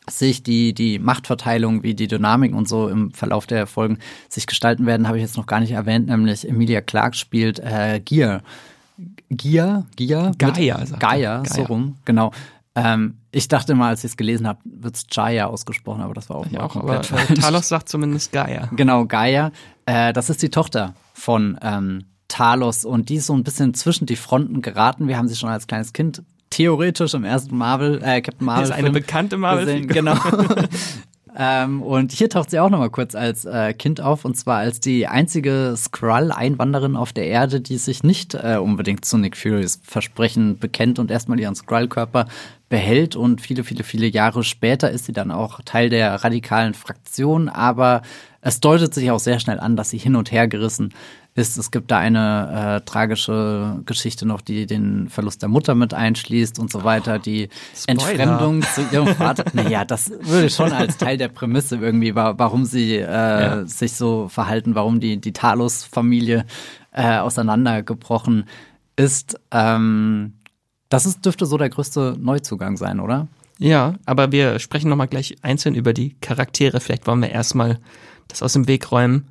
sich die, die Machtverteilung, wie die Dynamik und so im Verlauf der Folgen sich gestalten werden, habe ich jetzt noch gar nicht erwähnt, nämlich Emilia Clark spielt äh, Gear. Gear? Gear? Gaia. Gaia, Gaia, so rum, genau. Ähm, ich dachte mal, als ich es gelesen habe, wird es Jaya ausgesprochen, aber das war auch, ja, auch komplett äh, Talos sagt zumindest Gaia. Genau, Gaia. Äh, das ist die Tochter von ähm, Talos und die ist so ein bisschen zwischen die Fronten geraten. Wir haben sie schon als kleines Kind theoretisch im ersten Marvel, äh, Captain Marvel. Das ist eine bekannte Marvel. Genau. ähm, und hier taucht sie auch nochmal kurz als äh, Kind auf, und zwar als die einzige Skrull-Einwanderin auf der Erde, die sich nicht äh, unbedingt zu Nick Furys Versprechen bekennt und erstmal ihren Skrull-Körper behält. Und viele, viele, viele Jahre später ist sie dann auch Teil der radikalen Fraktion, aber es deutet sich auch sehr schnell an, dass sie hin und her gerissen ist. Es gibt da eine äh, tragische Geschichte noch, die den Verlust der Mutter mit einschließt und so weiter. Die Spoiler. Entfremdung zu ihrem Vater. naja, das würde schon als Teil der Prämisse irgendwie, warum sie äh, ja. sich so verhalten, warum die, die Talos-Familie äh, auseinandergebrochen ist. Ähm, das ist, dürfte so der größte Neuzugang sein, oder? Ja, aber wir sprechen nochmal gleich einzeln über die Charaktere. Vielleicht wollen wir erstmal das aus dem Weg räumen.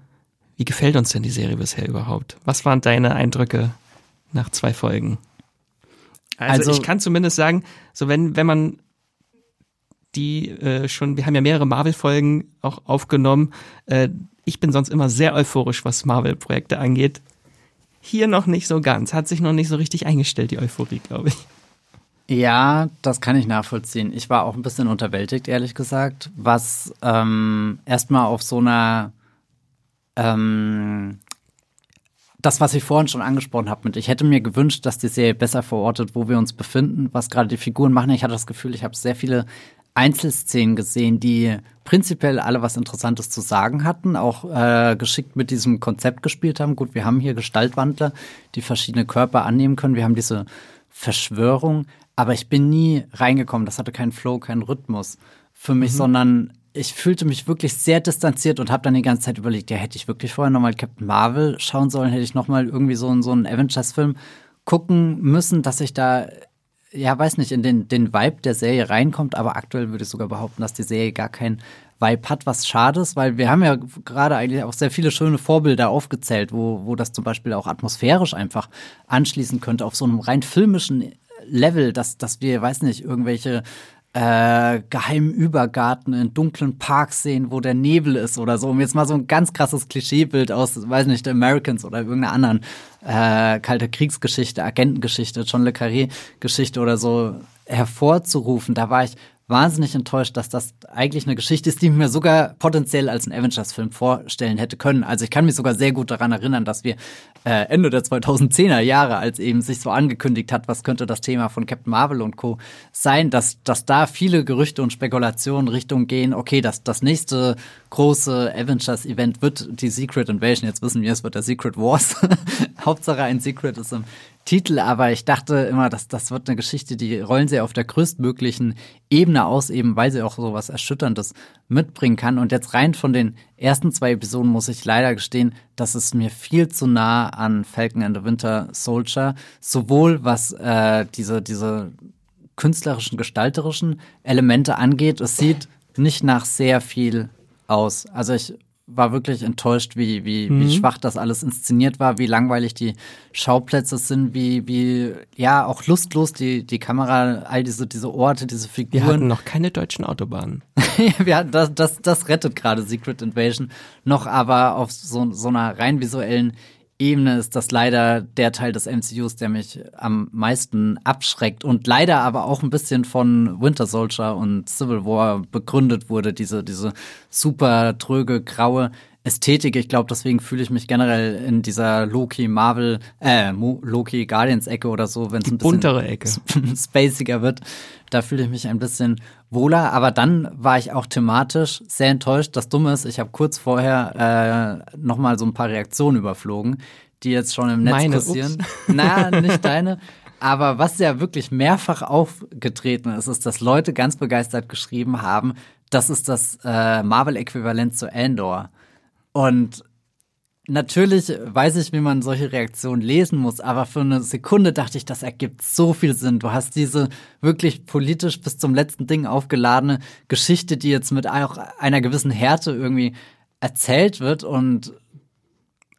Wie gefällt uns denn die Serie bisher überhaupt? Was waren deine Eindrücke nach zwei Folgen? Also, also ich kann zumindest sagen, so wenn, wenn man die äh, schon, wir haben ja mehrere Marvel-Folgen auch aufgenommen. Äh, ich bin sonst immer sehr euphorisch, was Marvel-Projekte angeht. Hier noch nicht so ganz, hat sich noch nicht so richtig eingestellt, die Euphorie, glaube ich. Ja, das kann ich nachvollziehen. Ich war auch ein bisschen unterwältigt, ehrlich gesagt, was ähm, erstmal auf so einer ähm, das, was ich vorhin schon angesprochen habe, mit ich hätte mir gewünscht, dass die Serie besser verortet, wo wir uns befinden, was gerade die Figuren machen. Ich hatte das Gefühl, ich habe sehr viele Einzelszenen gesehen, die prinzipiell alle was Interessantes zu sagen hatten, auch äh, geschickt mit diesem Konzept gespielt haben. Gut, wir haben hier Gestaltwandler, die verschiedene Körper annehmen können. Wir haben diese Verschwörung, aber ich bin nie reingekommen. Das hatte keinen Flow, keinen Rhythmus für mich, mhm. sondern ich fühlte mich wirklich sehr distanziert und habe dann die ganze Zeit überlegt, ja, hätte ich wirklich vorher nochmal Captain Marvel schauen sollen, hätte ich nochmal irgendwie so, so einen Avengers-Film gucken müssen, dass ich da ja, weiß nicht, in den, den Vibe der Serie reinkommt, aber aktuell würde ich sogar behaupten, dass die Serie gar keinen Vibe hat, was schade ist, weil wir haben ja gerade eigentlich auch sehr viele schöne Vorbilder aufgezählt, wo, wo das zum Beispiel auch atmosphärisch einfach anschließen könnte auf so einem rein filmischen Level, dass, dass wir, weiß nicht, irgendwelche äh, geheimen Übergarten in dunklen Parks sehen, wo der Nebel ist oder so, um jetzt mal so ein ganz krasses Klischeebild aus, weiß nicht, Americans oder irgendeiner anderen äh, kalte Kriegsgeschichte, Agentengeschichte, John le Carré Geschichte oder so hervorzurufen. Da war ich wahnsinnig enttäuscht, dass das eigentlich eine Geschichte ist, die mir sogar potenziell als ein Avengers-Film vorstellen hätte können. Also ich kann mich sogar sehr gut daran erinnern, dass wir äh, Ende der 2010er Jahre, als eben sich so angekündigt hat, was könnte das Thema von Captain Marvel und Co. sein, dass, dass da viele Gerüchte und Spekulationen Richtung gehen, okay, das, das nächste große Avengers-Event wird die Secret Invasion. Jetzt wissen wir, es wird der Secret Wars. Hauptsache ein Secret ist im Titel, aber ich dachte immer, dass das wird eine Geschichte, die rollen sie auf der größtmöglichen Ebene aus, eben weil sie auch so was Erschütterndes mitbringen kann. Und jetzt rein von den ersten zwei Episoden muss ich leider gestehen, dass es mir viel zu nah an Falcon and the Winter Soldier, sowohl was äh, diese, diese künstlerischen, gestalterischen Elemente angeht. Es sieht nicht nach sehr viel aus. Also ich war wirklich enttäuscht, wie, wie, mhm. wie schwach das alles inszeniert war, wie langweilig die Schauplätze sind, wie, wie, ja, auch lustlos die, die Kamera, all diese, diese Orte, diese Figuren. Wir hatten noch keine deutschen Autobahnen. ja, das, das, das rettet gerade Secret Invasion noch, aber auf so, so einer rein visuellen Ebene ist das leider der Teil des MCUs, der mich am meisten abschreckt und leider aber auch ein bisschen von Winter Soldier und Civil War begründet wurde, diese, diese super tröge, graue Ästhetik. Ich glaube, deswegen fühle ich mich generell in dieser Loki Marvel, äh, Loki Guardians Ecke oder so, wenn es ein bisschen buntere Ecke. spaciger wird. Da fühle ich mich ein bisschen wohler. Aber dann war ich auch thematisch sehr enttäuscht. Das Dumme ist, ich habe kurz vorher äh, noch mal so ein paar Reaktionen überflogen, die jetzt schon im Netz Meine, kursieren. Na, nicht deine. Aber was ja wirklich mehrfach aufgetreten ist, ist, dass Leute ganz begeistert geschrieben haben, das ist das äh, Marvel-Äquivalent zu Andor. Und natürlich weiß ich, wie man solche Reaktionen lesen muss, aber für eine Sekunde dachte ich, das ergibt so viel Sinn. Du hast diese wirklich politisch bis zum letzten Ding aufgeladene Geschichte, die jetzt mit auch einer gewissen Härte irgendwie erzählt wird und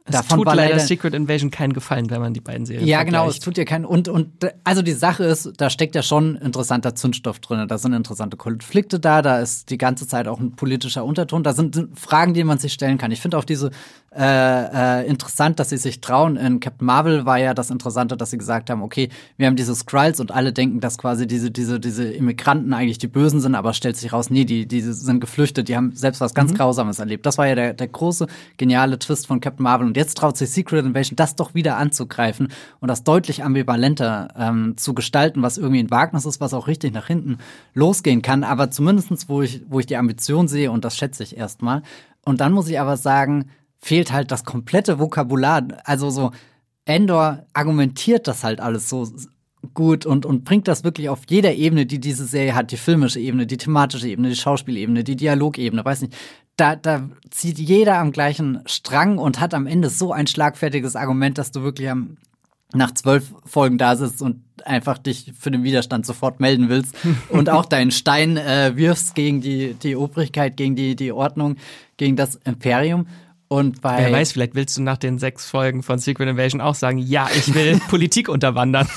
es Davon tut leider Secret Invasion keinen Gefallen, wenn man die beiden Serien Ja, genau, es tut dir keinen. Und, und also die Sache ist, da steckt ja schon interessanter Zündstoff drin. Da sind interessante Konflikte da, da ist die ganze Zeit auch ein politischer Unterton. Da sind Fragen, die man sich stellen kann. Ich finde auch diese äh, äh, interessant, dass sie sich trauen. In Captain Marvel war ja das Interessante, dass sie gesagt haben, okay, wir haben diese Skrulls und alle denken, dass quasi diese, diese, diese Immigranten eigentlich die Bösen sind, aber stellt sich raus, nee, die, die sind geflüchtet, die haben selbst was ganz mhm. Grausames erlebt. Das war ja der, der große, geniale Twist von Captain Marvel. Und jetzt traut sich Secret Invasion, das doch wieder anzugreifen und das deutlich ambivalenter ähm, zu gestalten, was irgendwie ein Wagnis ist, was auch richtig nach hinten losgehen kann. Aber zumindestens, wo ich, wo ich die Ambition sehe, und das schätze ich erstmal. Und dann muss ich aber sagen, fehlt halt das komplette Vokabular. Also so, Endor argumentiert das halt alles so gut und, und bringt das wirklich auf jeder Ebene, die diese Serie hat, die filmische Ebene, die thematische Ebene, die Schauspielebene, die Dialogebene, weiß nicht. Da, da zieht jeder am gleichen Strang und hat am Ende so ein schlagfertiges Argument, dass du wirklich am, nach zwölf Folgen da sitzt und einfach dich für den Widerstand sofort melden willst und auch deinen Stein äh, wirfst gegen die, die Obrigkeit, gegen die, die Ordnung, gegen das Imperium. Und bei Wer weiß, vielleicht willst du nach den sechs Folgen von Secret Invasion auch sagen, ja, ich will Politik unterwandern.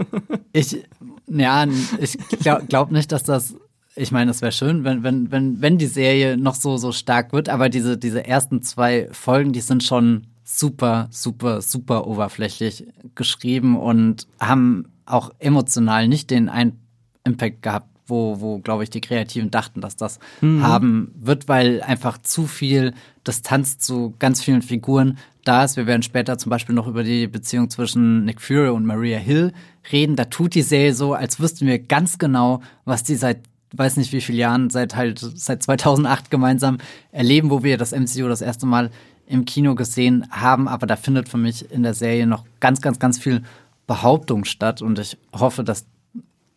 ich, ja, ich glaube glaub nicht, dass das ich meine, es wäre schön, wenn, wenn, wenn, wenn die Serie noch so, so stark wird, aber diese, diese ersten zwei Folgen, die sind schon super, super, super oberflächlich geschrieben und haben auch emotional nicht den ein Impact gehabt, wo, wo glaube ich, die Kreativen dachten, dass das mhm. haben wird, weil einfach zu viel Distanz zu ganz vielen Figuren da ist. Wir werden später zum Beispiel noch über die Beziehung zwischen Nick Fury und Maria Hill reden. Da tut die Serie so, als wüssten wir ganz genau, was die seit weiß nicht wie viele Jahren, seit halt seit 2008 gemeinsam erleben, wo wir das MCU das erste Mal im Kino gesehen haben. Aber da findet für mich in der Serie noch ganz, ganz, ganz viel Behauptung statt und ich hoffe, dass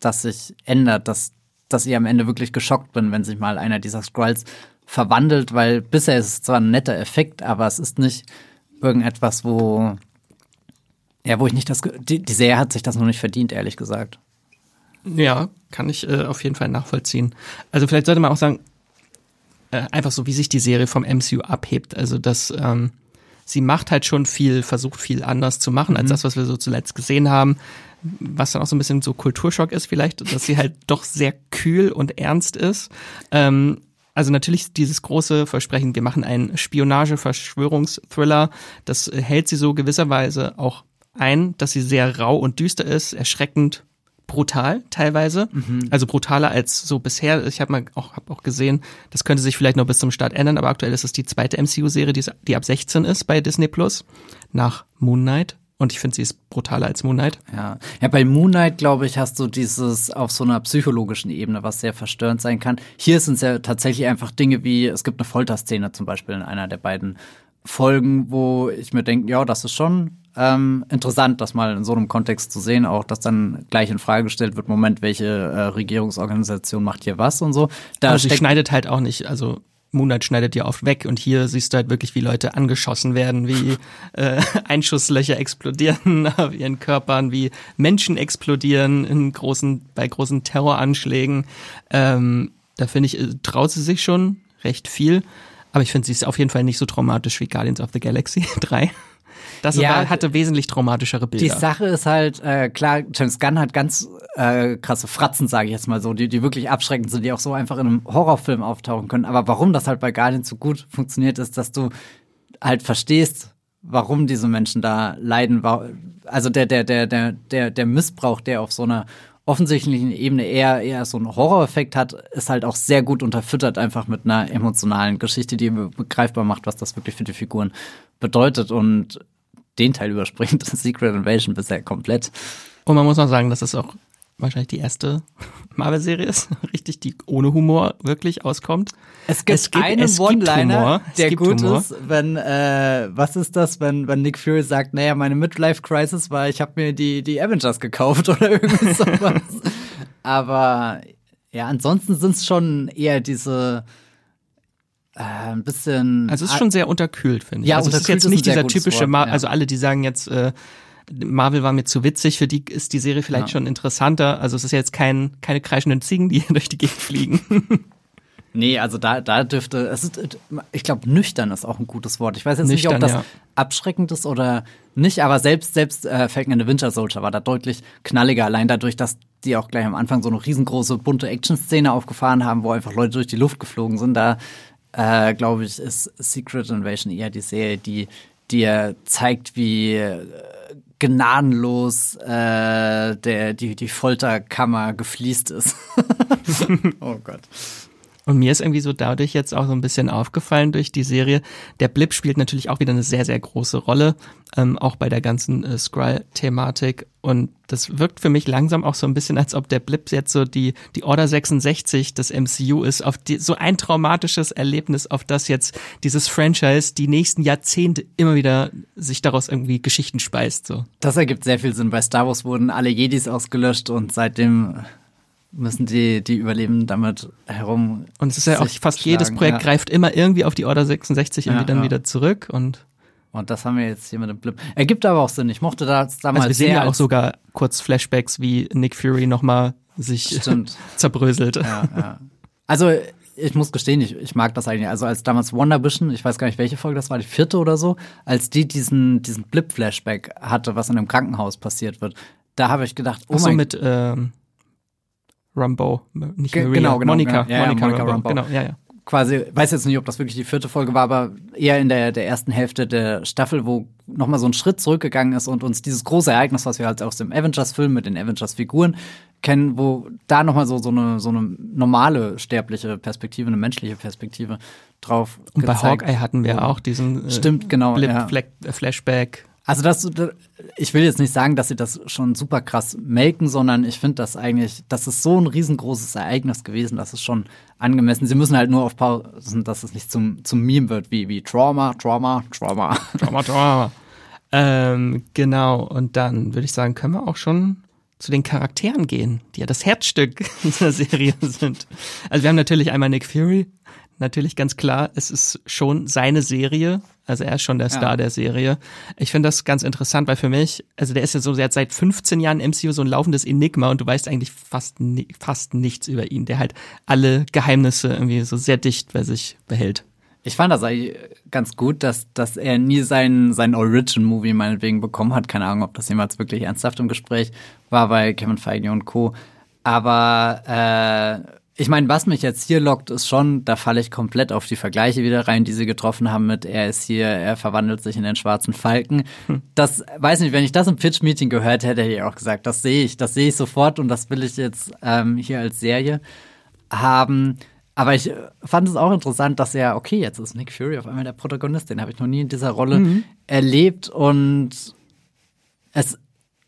das sich ändert, dass dass ich am Ende wirklich geschockt bin, wenn sich mal einer dieser Scrolls verwandelt, weil bisher ist es zwar ein netter Effekt, aber es ist nicht irgendetwas, wo ja, wo ich nicht das die, die Serie hat sich das noch nicht verdient, ehrlich gesagt. Ja, kann ich äh, auf jeden Fall nachvollziehen. Also vielleicht sollte man auch sagen, äh, einfach so, wie sich die Serie vom MCU abhebt. Also dass ähm, sie macht halt schon viel, versucht viel anders zu machen mhm. als das, was wir so zuletzt gesehen haben was dann auch so ein bisschen so Kulturschock ist vielleicht, dass sie halt doch sehr kühl und ernst ist. Ähm, also natürlich dieses große Versprechen, wir machen einen Spionage-Verschwörungsthriller, das hält sie so gewisserweise auch ein, dass sie sehr rau und düster ist, erschreckend brutal teilweise, mhm. also brutaler als so bisher. Ich habe mal auch hab auch gesehen, das könnte sich vielleicht noch bis zum Start ändern, aber aktuell ist es die zweite MCU-Serie, die, die ab 16 ist bei Disney Plus nach Moon Knight. Und ich finde, sie ist brutaler als Moon Knight. Ja, ja bei Moon Knight, glaube ich, hast du dieses auf so einer psychologischen Ebene, was sehr verstörend sein kann. Hier sind es ja tatsächlich einfach Dinge wie, es gibt eine Folterszene zum Beispiel in einer der beiden Folgen, wo ich mir denke, ja, das ist schon ähm, interessant, das mal in so einem Kontext zu sehen, auch dass dann gleich in Frage gestellt wird, Moment, welche äh, Regierungsorganisation macht hier was und so. Da also sie schneidet halt auch nicht, also Moonlight schneidet ja oft weg und hier siehst du halt wirklich, wie Leute angeschossen werden, wie äh, Einschusslöcher explodieren auf ihren Körpern, wie Menschen explodieren in großen, bei großen Terroranschlägen. Ähm, da finde ich, äh, traut sie sich schon recht viel. Aber ich finde, sie ist auf jeden Fall nicht so traumatisch wie Guardians of the Galaxy 3. Das ja, war, hatte wesentlich traumatischere Bilder. Die Sache ist halt, äh, klar, James Gunn hat ganz äh, krasse Fratzen, sage ich jetzt mal so, die, die wirklich abschreckend sind, die auch so einfach in einem Horrorfilm auftauchen können. Aber warum das halt bei Guardians so gut funktioniert, ist, dass du halt verstehst, warum diese Menschen da leiden. Also der, der, der, der, der, der Missbrauch, der auf so einer offensichtlichen Ebene eher, eher so einen Horroreffekt hat, ist halt auch sehr gut unterfüttert, einfach mit einer emotionalen Geschichte, die begreifbar macht, was das wirklich für die Figuren bedeutet. Und den Teil überspringt Secret Invasion bisher komplett. Und man muss auch sagen, dass es auch wahrscheinlich die erste Marvel-Serie ist, richtig, die ohne Humor wirklich auskommt. Es gibt, es gibt einen One-Liner, der gut Humor. ist, wenn, äh, was ist das, wenn, wenn Nick Fury sagt, naja, meine Midlife-Crisis war, ich habe mir die, die Avengers gekauft oder irgendwie sowas. Aber ja, ansonsten sind es schon eher diese äh, ein bisschen. Also es ist schon sehr unterkühlt, finde ich. Ja, also es ist jetzt nicht dieser typische, Mar ja. also alle, die sagen jetzt, äh, Marvel war mir zu witzig, für die ist die Serie vielleicht ja. schon interessanter. Also es ist jetzt kein, keine kreischenden Ziegen, die durch die Gegend fliegen. Nee, also da, da dürfte, es ist, ich glaube, nüchtern ist auch ein gutes Wort. Ich weiß jetzt nüchtern, nicht, ob das ja. abschreckend ist oder nicht, aber selbst, selbst äh, Falcon and the Winter Soldier war da deutlich knalliger, allein dadurch, dass die auch gleich am Anfang so eine riesengroße bunte Action-Szene aufgefahren haben, wo einfach Leute durch die Luft geflogen sind. Da äh, glaube ich, ist Secret Invasion eher die Serie, die dir zeigt, wie äh, gnadenlos äh, der, die, die Folterkammer gefliest ist. oh Gott. Und mir ist irgendwie so dadurch jetzt auch so ein bisschen aufgefallen durch die Serie. Der Blip spielt natürlich auch wieder eine sehr, sehr große Rolle, ähm, auch bei der ganzen äh, Skrull-Thematik. Und das wirkt für mich langsam auch so ein bisschen, als ob der Blip jetzt so die, die Order 66 des MCU ist, auf die, so ein traumatisches Erlebnis, auf das jetzt dieses Franchise die nächsten Jahrzehnte immer wieder sich daraus irgendwie Geschichten speist. So. Das ergibt sehr viel Sinn. Bei Star Wars wurden alle Jedis ausgelöscht und seitdem müssen die, die Überleben damit herum. Und es ist ja auch fast schlagen. jedes Projekt ja. greift immer irgendwie auf die Order 66 irgendwie ja, dann ja. wieder zurück und. Und das haben wir jetzt hier mit dem Blip. Ergibt aber auch Sinn. Ich mochte das damals. Also wir sehen ja auch sogar kurz Flashbacks, wie Nick Fury nochmal sich zerbröselt. Also ich muss gestehen, ich, ich mag das eigentlich. Also als damals Wonder Vision, ich weiß gar nicht, welche Folge das war, die vierte oder so, als die diesen, diesen Blip-Flashback hatte, was in einem Krankenhaus passiert wird, da habe ich gedacht, oh Ach so, mein mit ähm, Rumbo, nicht Maria, genau, genau, Monika, ja, Monika, Monika Rambeau. Genau, ja, ja. Quasi, weiß jetzt nicht, ob das wirklich die vierte Folge war, aber eher in der, der ersten Hälfte der Staffel, wo nochmal so ein Schritt zurückgegangen ist und uns dieses große Ereignis, was wir halt aus dem Avengers-Film mit den Avengers-Figuren kennen, wo da nochmal so, so, eine, so eine normale sterbliche Perspektive, eine menschliche Perspektive drauf Und bei gezeigt Hawkeye hatten wir auch diesen äh, Stimmt, genau, Blip, ja. Äh, Flashback. Also das, ich will jetzt nicht sagen, dass sie das schon super krass melken, sondern ich finde das eigentlich, das ist so ein riesengroßes Ereignis gewesen, das ist schon angemessen. Sie müssen halt nur aufpassen, dass es nicht zum, zum Meme wird, wie, wie Trauma, Trauma, Trauma. Drama, Drama. Ähm, genau, und dann würde ich sagen, können wir auch schon zu den Charakteren gehen, die ja das Herzstück dieser Serie sind. Also wir haben natürlich einmal Nick Fury, natürlich ganz klar, es ist schon seine Serie, also er ist schon der Star Ja. der Serie. Ich finde das ganz interessant, weil für mich, also der ist ja so, der hat seit 15 Jahren MCU so ein laufendes Enigma und du weißt eigentlich fast, ni fast nichts über ihn, der halt alle Geheimnisse irgendwie so sehr dicht bei sich behält. Ich fand das eigentlich ganz gut, dass, dass er nie seinen, seinen Origin-Movie meinetwegen bekommen hat. Keine Ahnung, ob das jemals wirklich ernsthaft im Gespräch war bei Kevin Feige und Co. Aber äh, ich meine, was mich jetzt hier lockt, ist schon, da falle ich komplett auf die Vergleiche wieder rein, die sie getroffen haben mit, er ist hier, er verwandelt sich in den schwarzen Falken. Das, weiß nicht, wenn ich das im Pitch-Meeting gehört hätte, hätte ich auch gesagt, das sehe ich, das sehe ich sofort und das will ich jetzt ähm, hier als Serie haben. Aber ich äh, fand es auch interessant, dass er, okay, jetzt ist Nick Fury auf einmal der Protagonist, den habe ich noch nie in dieser Rolle erlebt und es,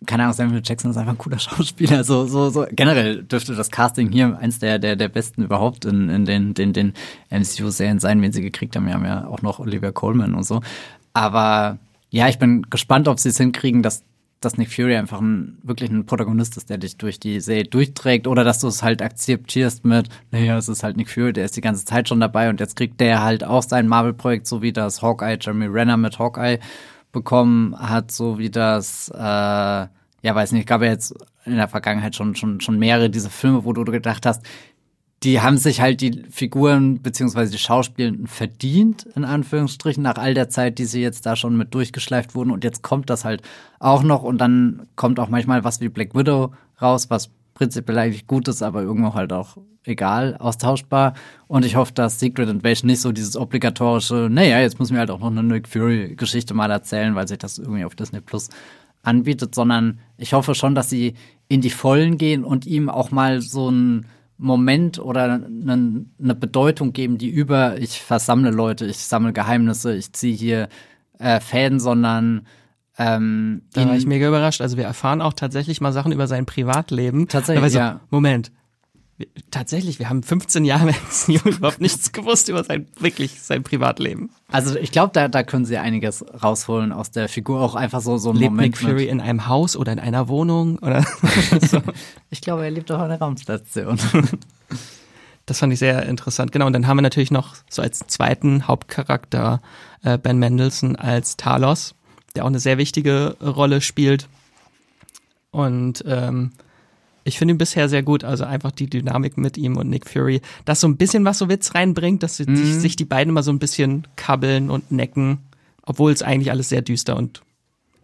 keine Ahnung, Samuel Jackson ist einfach ein cooler Schauspieler. So, so, so. Generell dürfte das Casting hier eins der, der, der besten überhaupt in, in den, den, den MCU-Serien sein, wen sie gekriegt haben. Wir haben ja auch noch Olivia Colman und so. Aber ja, ich bin gespannt, ob sie es hinkriegen, dass, dass Nick Fury einfach ein, wirklich ein Protagonist ist, der dich durch die Serie durchträgt oder dass du es halt akzeptierst mit, naja, es ist halt Nick Fury, der ist die ganze Zeit schon dabei und jetzt kriegt der halt auch sein Marvel-Projekt, so wie das Hawkeye, Jeremy Renner mit Hawkeye bekommen hat, so wie das, äh, ja, weiß nicht, gab ja jetzt in der Vergangenheit schon, schon, schon mehrere diese Filme, wo du gedacht hast, die haben sich halt die Figuren beziehungsweise die Schauspielenden verdient, in Anführungsstrichen, nach all der Zeit, die sie jetzt da schon mit durchgeschleift wurden. Und jetzt kommt das halt auch noch und dann kommt auch manchmal was wie Black Widow raus, was prinzipiell eigentlich gut ist, aber irgendwo halt auch egal, austauschbar. Und ich hoffe, dass Secret Invasion nicht so dieses obligatorische, naja, jetzt müssen wir halt auch noch eine Nick Fury-Geschichte mal erzählen, weil sich das irgendwie auf Disney Plus anbietet, sondern ich hoffe schon, dass sie in die Vollen gehen und ihm auch mal so ein Moment oder eine, eine Bedeutung geben, die über ich versammle Leute, ich sammle Geheimnisse, ich ziehe hier äh, Fäden, sondern ähm, Da war ich mega überrascht. Also wir erfahren auch tatsächlich mal Sachen über sein Privatleben. Tatsächlich, so, ja. Moment. Wir, tatsächlich, wir haben 15 Jahre im MCU überhaupt nichts gewusst über sein, wirklich sein Privatleben. Also ich glaube, da, da können sie einiges rausholen aus der Figur, auch einfach so so ein Lebt Moment Nick Fury mit. in einem Haus oder in einer Wohnung? Oder so. Ich glaube, er lebt auch an der Raumstation. Das fand ich sehr interessant. Genau, und dann haben wir natürlich noch so als zweiten Hauptcharakter äh, Ben Mendelssohn als Talos, der auch eine sehr wichtige Rolle spielt. Und ähm, ich finde ihn bisher sehr gut, also einfach die Dynamik mit ihm und Nick Fury, dass so ein bisschen was so Witz reinbringt, dass sie, die, sich die beiden mal so ein bisschen kabbeln und necken, obwohl es eigentlich alles sehr düster und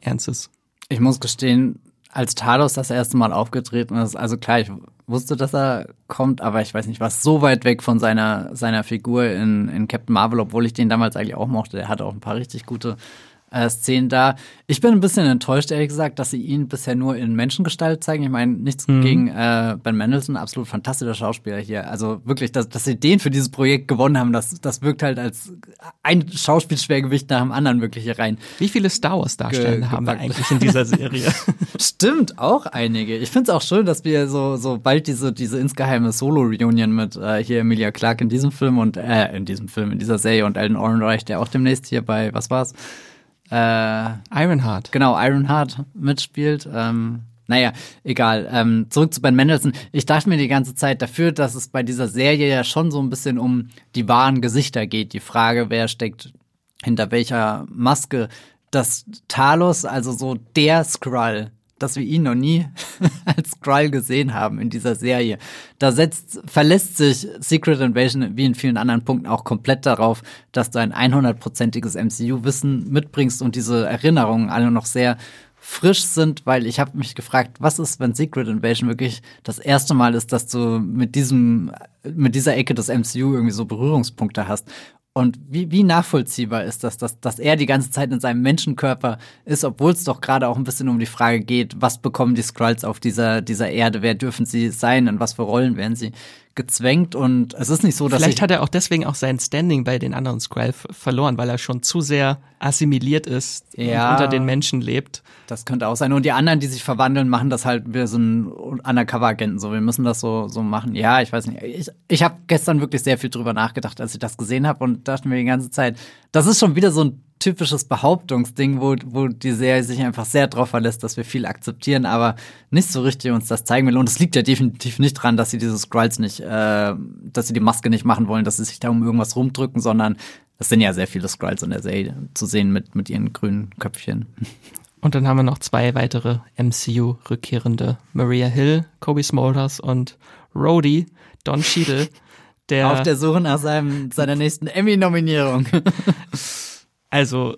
ernst ist. Ich muss gestehen, als Talos das erste Mal aufgetreten ist, also klar, ich wusste, dass er kommt, aber ich weiß nicht, war so weit weg von seiner, seiner Figur in, in Captain Marvel, obwohl ich den damals eigentlich auch mochte. Der hatte auch ein paar richtig gute äh, Szenen da. Ich bin ein bisschen enttäuscht, ehrlich gesagt, dass sie ihn bisher nur in Menschengestalt zeigen. Ich meine, nichts gegen äh, Ben Mendelssohn, absolut fantastischer Schauspieler hier. Also wirklich, dass, dass sie den für dieses Projekt gewonnen haben, das, das wirkt halt als ein Schauspielschwergewicht nach dem anderen wirklich hier rein. Wie viele Star Wars Darsteller Ge- haben wir eigentlich in dieser Serie? Stimmt, auch einige. Ich finde es auch schön, dass wir so, so bald diese, diese insgeheime Solo-Reunion mit äh, hier Emilia Clarke in diesem Film und äh, in diesem Film, in dieser Serie und Alan Ehrenreich, der auch demnächst hier bei, was war's? Äh, Ironheart. genau, Ironheart mitspielt. Ähm, naja, egal. Ähm, zurück zu Ben Mendelssohn. Ich dachte mir die ganze Zeit dafür, dass es bei dieser Serie ja schon so ein bisschen um die wahren Gesichter geht. Die Frage, wer steckt hinter welcher Maske. Dass Talos, also so der Skrull, dass wir ihn noch nie als Skrull gesehen haben in dieser Serie. Da setzt, verlässt sich Secret Invasion wie in vielen anderen Punkten auch komplett darauf, dass du ein 100%iges MCU-Wissen mitbringst und diese Erinnerungen alle noch sehr frisch sind, weil ich habe mich gefragt, was ist, wenn Secret Invasion wirklich das erste Mal ist, dass du mit diesem mit dieser Ecke des MCU irgendwie so Berührungspunkte hast. Und wie, wie nachvollziehbar ist das, dass, dass er die ganze Zeit in seinem Menschenkörper ist, obwohl es doch gerade auch ein bisschen um die Frage geht, was bekommen die Skrulls auf dieser, dieser Erde, wer dürfen sie sein, in was für Rollen werden sie gezwängt und es ist nicht so, dass Vielleicht hat er auch deswegen auch sein Standing bei den anderen Skrull verloren, weil er schon zu sehr assimiliert ist ja, und unter den Menschen lebt. Das könnte auch sein. Und die anderen, die sich verwandeln, machen das halt wie so ein Undercover-Agenten. So, wir müssen das so, so machen. Ja, ich weiß nicht. Ich, ich habe gestern wirklich sehr viel drüber nachgedacht, als ich das gesehen habe und dachte mir die ganze Zeit, das ist schon wieder so ein typisches Behauptungsding, wo, wo die Serie sich einfach sehr darauf verlässt, dass wir viel akzeptieren, aber nicht so richtig uns das zeigen will. Und es liegt ja definitiv nicht dran, dass sie diese Scrolls nicht, äh, dass sie die Maske nicht machen wollen, dass sie sich da um irgendwas rumdrücken, sondern es sind ja sehr viele Scrolls in der Serie zu sehen mit, mit ihren grünen Köpfchen. Und dann haben wir noch zwei weitere MCU-Rückkehrende. Maria Hill, Kobe Smulders und Rhodey, Don Cheadle. Der Auf der Suche nach seinem, seiner nächsten Emmy-Nominierung. Also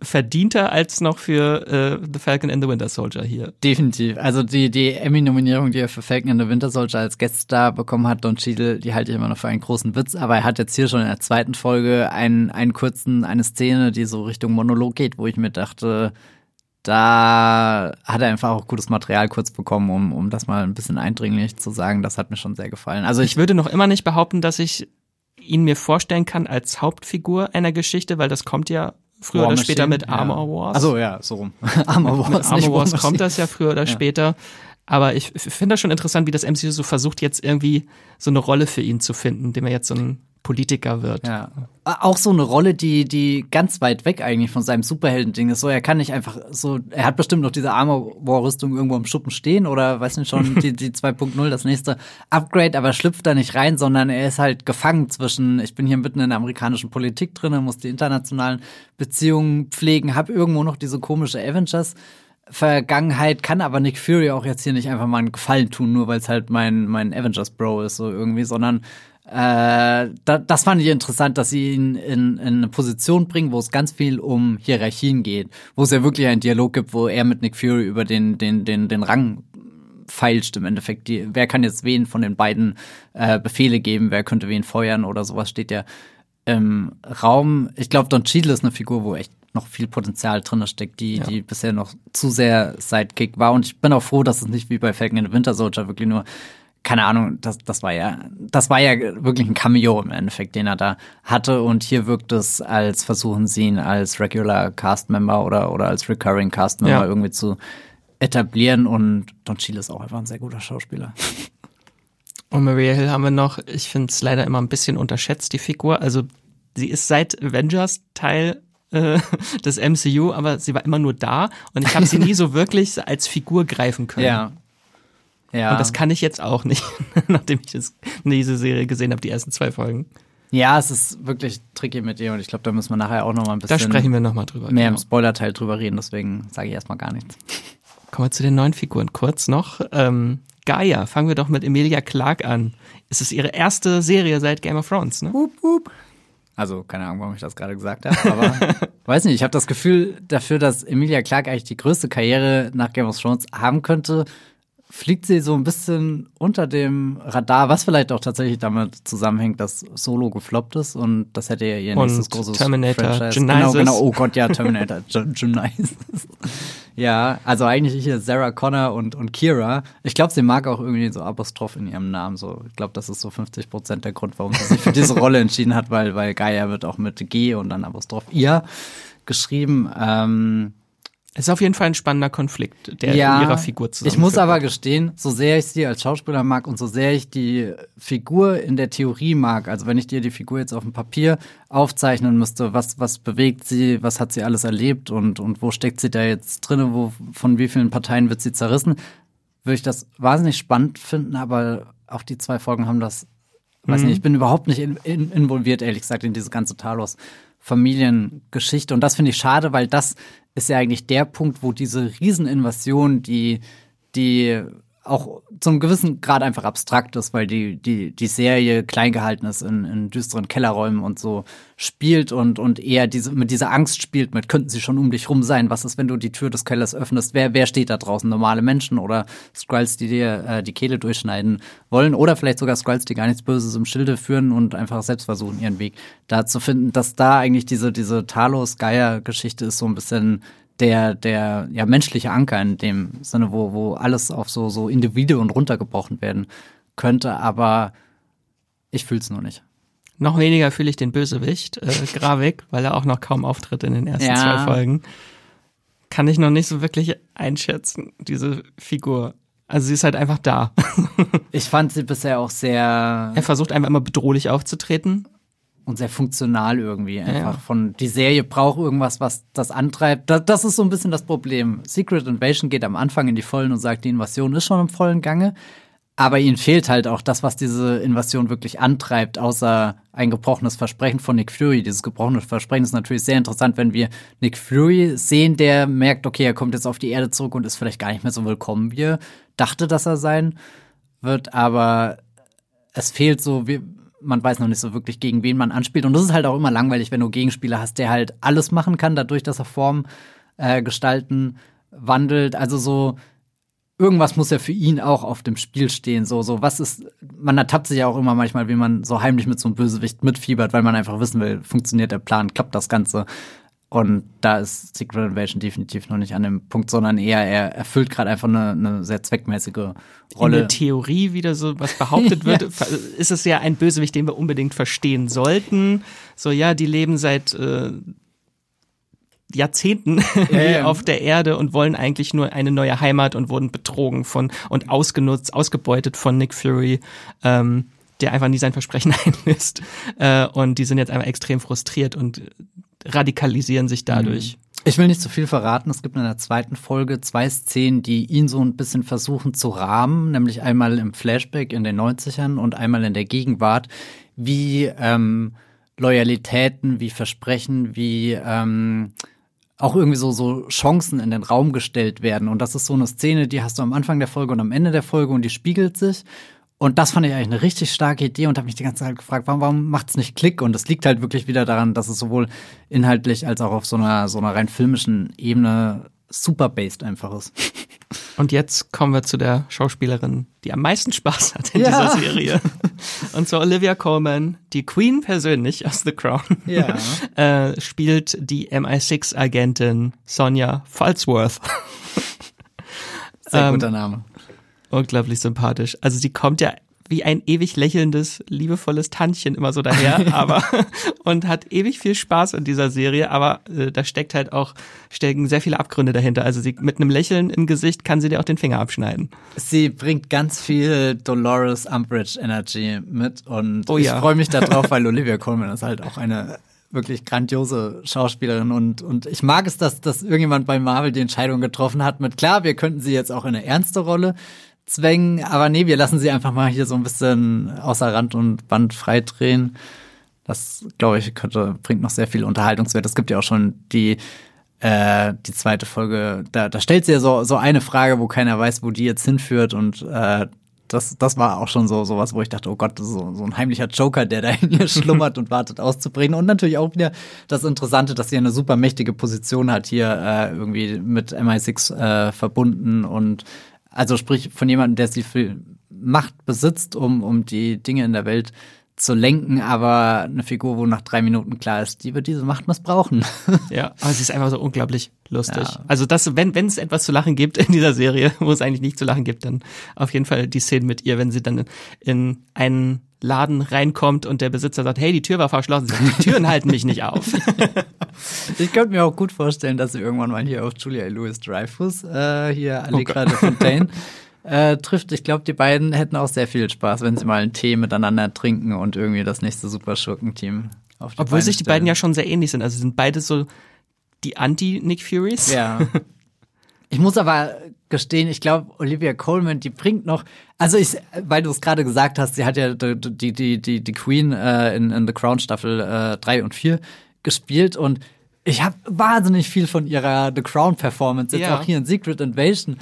verdienter als noch für äh, The Falcon and the Winter Soldier hier. Definitiv. Also die, die Emmy-Nominierung, die er für Falcon and the Winter Soldier als Gaststar bekommen hat, Don Cheadle, die halte ich immer noch für einen großen Witz. Aber er hat jetzt hier schon in der zweiten Folge einen, einen kurzen, eine Szene, die so Richtung Monolog geht, wo ich mir dachte, da hat er einfach auch gutes Material kurz bekommen, um, um das mal ein bisschen eindringlich zu sagen. Das hat mir schon sehr gefallen. Also ich, ich würde noch immer nicht behaupten, dass ich ihn mir vorstellen kann als Hauptfigur einer Geschichte, weil das kommt ja früher War oder Machine, später mit Armor Wars. Also ja, so rum. Armor Wars. Mit Armor Wars kommt das ja früher oder ja. später. Aber ich finde das schon interessant, wie das MCU so versucht, jetzt irgendwie so eine Rolle für ihn zu finden, indem er jetzt so ein Politiker wird. Ja. Auch so eine Rolle, die, die ganz weit weg eigentlich von seinem Superhelden-Ding ist. So, er kann nicht einfach so, er hat bestimmt noch diese Armor-War-Rüstung irgendwo im Schuppen stehen oder weiß nicht schon, die, die 2.0, das nächste Upgrade, aber schlüpft da nicht rein, sondern er ist halt gefangen zwischen, ich bin hier mitten in der amerikanischen Politik drin, muss die internationalen Beziehungen pflegen, hab irgendwo noch diese komische Avengers. Vergangenheit kann aber Nick Fury auch jetzt hier nicht einfach mal einen Gefallen tun, nur weil es halt mein, mein Avengers Bro ist, so irgendwie, sondern äh, da, das fand ich interessant, dass sie ihn in, in eine Position bringen, wo es ganz viel um Hierarchien geht, wo es ja wirklich einen Dialog gibt, wo er mit Nick Fury über den, den, den, den Rang feilscht im Endeffekt. Die, wer kann jetzt wen von den beiden äh, Befehle geben, wer könnte wen feuern oder sowas steht ja im Raum. Ich glaube, Don Cheadle ist eine Figur, wo echt noch viel Potenzial drin steckt, die, ja. die bisher noch zu sehr Sidekick war. Und ich bin auch froh, dass es nicht wie bei Falcon in the Winter Soldier wirklich nur keine Ahnung, das, das war ja, das war ja wirklich ein Cameo im Endeffekt, den er da hatte. Und hier wirkt es, als versuchen sie ihn als Regular Cast Member oder, oder als Recurring Cast Member ja. irgendwie zu etablieren. Und Don Cheadle ist auch einfach ein sehr guter Schauspieler. Und Maria Hill haben wir noch, ich finde es leider immer ein bisschen unterschätzt, die Figur. Also sie ist seit Avengers Teil äh, des MCU, aber sie war immer nur da und ich habe sie nie so wirklich als Figur greifen können. Ja, ja. Und das kann ich jetzt auch nicht, nachdem ich das, diese Serie gesehen habe, die ersten zwei Folgen. Ja, es ist wirklich tricky mit ihr und ich glaube, da müssen wir nachher auch noch mal ein bisschen. Da sprechen wir noch mal drüber. Mehr genau. im Spoilerteil drüber reden, deswegen sage ich erstmal gar nichts. Kommen wir zu den neuen Figuren kurz noch. Ähm, Gaia, fangen wir doch mit Emilia Clarke an. Es ist ihre erste Serie seit Game of Thrones, ne? Hup, hup. Also, keine Ahnung, warum ich das gerade gesagt habe, aber weiß nicht, ich habe das Gefühl dafür, dass Emilia Clarke eigentlich die größte Karriere nach Game of Thrones haben könnte, fliegt sie so ein bisschen unter dem Radar, was vielleicht auch tatsächlich damit zusammenhängt, dass Solo gefloppt ist und das hätte ja ihr nächstes großes Terminator, Franchise. Genau, genau, oh Gott, ja, Terminator, Genesis. ja, also eigentlich hier Sarah Connor und, und Kira. Ich glaube, sie mag auch irgendwie so Apostroph in ihrem Namen. So, ich glaube, das ist so 50 Prozent der Grund, warum sie sich für diese Rolle entschieden hat, weil, weil Gaia wird auch mit G und dann Apostroph ihr geschrieben. Ähm, es ist auf jeden Fall ein spannender Konflikt, der ja, in ihrer Figur zusammenführt. Ich muss aber gestehen, so sehr ich sie als Schauspieler mag und so sehr ich die Figur in der Theorie mag, also wenn ich dir die Figur jetzt auf dem Papier aufzeichnen müsste, was, was bewegt sie, was hat sie alles erlebt und, und wo steckt sie da jetzt drin, wo, von wie vielen Parteien wird sie zerrissen, würde ich das wahnsinnig spannend finden, aber auch die zwei Folgen haben das, mhm. weiß nicht, ich bin überhaupt nicht in, in, involviert, ehrlich gesagt, in diese ganze Talos Familiengeschichte. Und das finde ich schade, weil das ist ja eigentlich der Punkt, wo diese Rieseninvasion, die, die auch zum gewissen Grad einfach abstrakt ist, weil die, die, die Serie klein gehalten ist in, in düsteren Kellerräumen und so spielt und, und eher diese, mit dieser Angst spielt, mit könnten sie schon um dich rum sein. Was ist, wenn du die Tür des Kellers öffnest? Wer, wer steht da draußen? Normale Menschen oder Skrulls, die dir äh, die Kehle durchschneiden wollen oder vielleicht sogar Skrulls, die gar nichts Böses im Schilde führen und einfach selbst versuchen, ihren Weg da zu finden. Dass da eigentlich diese, diese Talos-Geier-Geschichte ist so ein bisschen der, der ja, menschliche Anker in dem Sinne, wo, wo alles auf so, so Individuen runtergebrochen werden könnte, aber ich fühle es nur nicht. Noch weniger fühle ich den Bösewicht, äh, Gravik, weil er auch noch kaum auftritt in den ersten ja. zwei Folgen. Kann ich noch nicht so wirklich einschätzen, diese Figur. Also sie ist halt einfach da. ich fand sie bisher auch sehr. Er versucht einfach immer bedrohlich aufzutreten und sehr funktional irgendwie. Einfach ja. von, die Serie braucht irgendwas, was das antreibt. Das, das, ist so ein bisschen das Problem. Secret Invasion geht am Anfang in die Vollen und sagt, die Invasion ist schon im vollen Gange. Aber ihnen fehlt halt auch das, was diese Invasion wirklich antreibt, außer ein gebrochenes Versprechen von Nick Fury. Dieses gebrochene Versprechen ist natürlich sehr interessant, wenn wir Nick Fury sehen, der merkt, okay, er kommt jetzt auf die Erde zurück und ist vielleicht gar nicht mehr so willkommen, wie er dachte, dass er sein wird. Aber es fehlt so, wir, man weiß noch nicht so wirklich, gegen wen man anspielt. Und das ist halt auch immer langweilig, wenn du Gegenspieler hast, der halt alles machen kann, dadurch, dass er Form äh, gestalten wandelt. Also so irgendwas muss ja für ihn auch auf dem Spiel stehen. So, so was ist, man ertappt sich ja auch immer manchmal, wie man so heimlich mit so einem Bösewicht mitfiebert, weil man einfach wissen will, funktioniert der Plan, klappt das Ganze. Und da ist Secret Invasion definitiv noch nicht an dem Punkt, sondern eher, er erfüllt gerade einfach eine, eine, sehr zweckmäßige Rolle. In der Theorie wieder so was behauptet wird, ja. ist es ja ein Bösewicht, den wir unbedingt verstehen sollten. So, ja, die leben seit äh, Jahrzehnten ja, ja. auf der Erde und wollen eigentlich nur eine neue Heimat und wurden betrogen von und ausgenutzt, ausgebeutet von Nick Fury. Ähm, der einfach nie sein Versprechen einlöst. Äh, und die sind jetzt einfach extrem frustriert und radikalisieren sich dadurch. Mhm. Ich will nicht zu viel verraten. Es gibt in der zweiten Folge zwei Szenen, die ihn so ein bisschen versuchen zu rahmen, nämlich einmal im Flashback in den 90ern und einmal in der Gegenwart, wie ähm, Loyalitäten, wie Versprechen, wie ähm, auch irgendwie so, so Chancen in den Raum gestellt werden. Und das ist so eine Szene, die hast du am Anfang der Folge und am Ende der Folge und die spiegelt sich. Und das fand ich eigentlich eine richtig starke Idee und habe mich die ganze Zeit gefragt, warum, warum macht es nicht Klick? Und es liegt halt wirklich wieder daran, dass es sowohl inhaltlich als auch auf so einer, so einer rein filmischen Ebene super based einfach ist. Und jetzt kommen wir zu der Schauspielerin, die am meisten Spaß hat in ja. dieser Serie. Und zwar Olivia Colman, die Queen persönlich aus The Crown, ja. äh, spielt die MI6-Agentin Sonja Falsworth. Sehr guter ähm, Name unglaublich sympathisch. Also sie kommt ja wie ein ewig lächelndes, liebevolles Tantchen immer so daher, aber und hat ewig viel Spaß in dieser Serie, aber äh, da steckt halt auch stecken sehr viele Abgründe dahinter. Also sie mit einem Lächeln im Gesicht kann sie dir auch den Finger abschneiden. Sie bringt ganz viel Dolores Umbridge Energy mit und oh, ja. ich freue mich darauf, weil Olivia Colman ist halt auch eine wirklich grandiose Schauspielerin und, und ich mag es, dass, dass irgendjemand bei Marvel die Entscheidung getroffen hat mit, klar, wir könnten sie jetzt auch in eine ernste Rolle zwängen, aber nee, wir lassen sie einfach mal hier so ein bisschen außer Rand und Band frei drehen. Das, glaube ich, könnte, bringt noch sehr viel Unterhaltungswert. Es gibt ja auch schon die, äh, die zweite Folge, da, da stellt sie ja so, so eine Frage, wo keiner weiß, wo die jetzt hinführt und äh, das, das war auch schon so sowas, wo ich dachte, oh Gott, das ist so, so ein heimlicher Joker, der da in ihr schlummert und wartet auszubringen. Und natürlich auch wieder das Interessante, dass sie eine super mächtige Position hat hier äh, irgendwie mit MI6 äh, verbunden und also sprich von jemandem, der sie viel Macht besitzt, um, um die Dinge in der Welt zu lenken, aber eine Figur, wo nach drei Minuten klar ist, die wird diese Macht missbrauchen. Ja, aber sie ist einfach so unglaublich lustig. Ja. Also das, wenn wenn es etwas zu lachen gibt in dieser Serie, wo es eigentlich nicht zu lachen gibt, dann auf jeden Fall die Szene mit ihr, wenn sie dann in einen Laden reinkommt und der Besitzer sagt, hey, die Tür war verschlossen. Sie sagt, die Türen halten mich nicht auf. ich könnte mir auch gut vorstellen, dass sie irgendwann mal hier auf Julia Louis Dreyfus, äh, hier Allegra oh de Fontaine, äh, trifft. Ich glaube, die beiden hätten auch sehr viel Spaß, wenn sie mal einen Tee miteinander trinken und irgendwie das nächste Superschurken-Team auf die Obwohl Beine sich die beiden ja schon sehr ähnlich sind. Also sind beide so die Anti-Nick Furies. Ja. Ich muss aber gestehen, ich glaube, Olivia Coleman, die bringt noch, also ich, weil du es gerade gesagt hast, sie hat ja die, die, die, die Queen äh, in, in The Crown Staffel äh, 3 und 4 gespielt und ich habe wahnsinnig viel von ihrer The Crown Performance, jetzt ja. auch hier in Secret Invasion,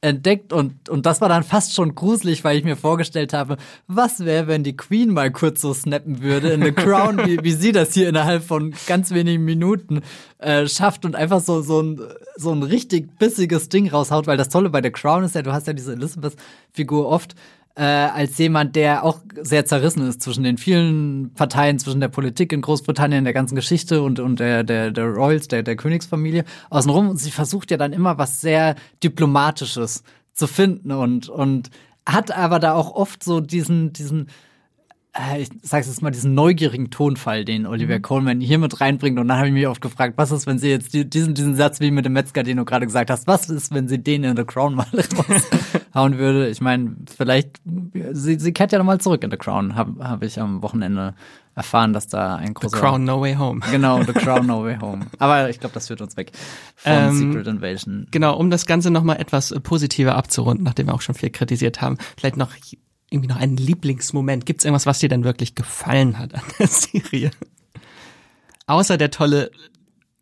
entdeckt und, und das war dann fast schon gruselig, weil ich mir vorgestellt habe, was wäre, wenn die Queen mal kurz so snappen würde in The Crown, wie, wie sie das hier innerhalb von ganz wenigen Minuten äh, schafft und einfach so, so, ein, so ein richtig bissiges Ding raushaut, weil das Tolle bei The Crown ist ja, du hast ja diese Elizabeth-Figur oft äh, als jemand, der auch sehr zerrissen ist zwischen den vielen Parteien, zwischen der Politik in Großbritannien, der ganzen Geschichte und, und der, der, der Royals, der, der Königsfamilie außenrum. Und sie versucht ja dann immer was sehr Diplomatisches zu finden und, und hat aber da auch oft so diesen, diesen, äh, ich sag's jetzt mal, diesen neugierigen Tonfall, den Oliver mhm. Coleman hier mit reinbringt. Und dann habe ich mich oft gefragt, was ist, wenn sie jetzt diesen, diesen Satz wie mit dem Metzger, den du gerade gesagt hast, was ist, wenn sie den in The Crown mal raus hauen würde. Ich meine, vielleicht, sie, sie kehrt ja nochmal zurück in The Crown, habe hab ich am Wochenende erfahren, dass da ein großer... The Crown No Way Home. Genau, The Crown No Way Home. Aber ich glaube, das führt uns weg von ähm, Secret Invasion. Genau, um das Ganze nochmal etwas positiver abzurunden, nachdem wir auch schon viel kritisiert haben, vielleicht noch irgendwie noch einen Lieblingsmoment. Gibt es irgendwas, was dir denn wirklich gefallen hat an der Serie? Außer der tolle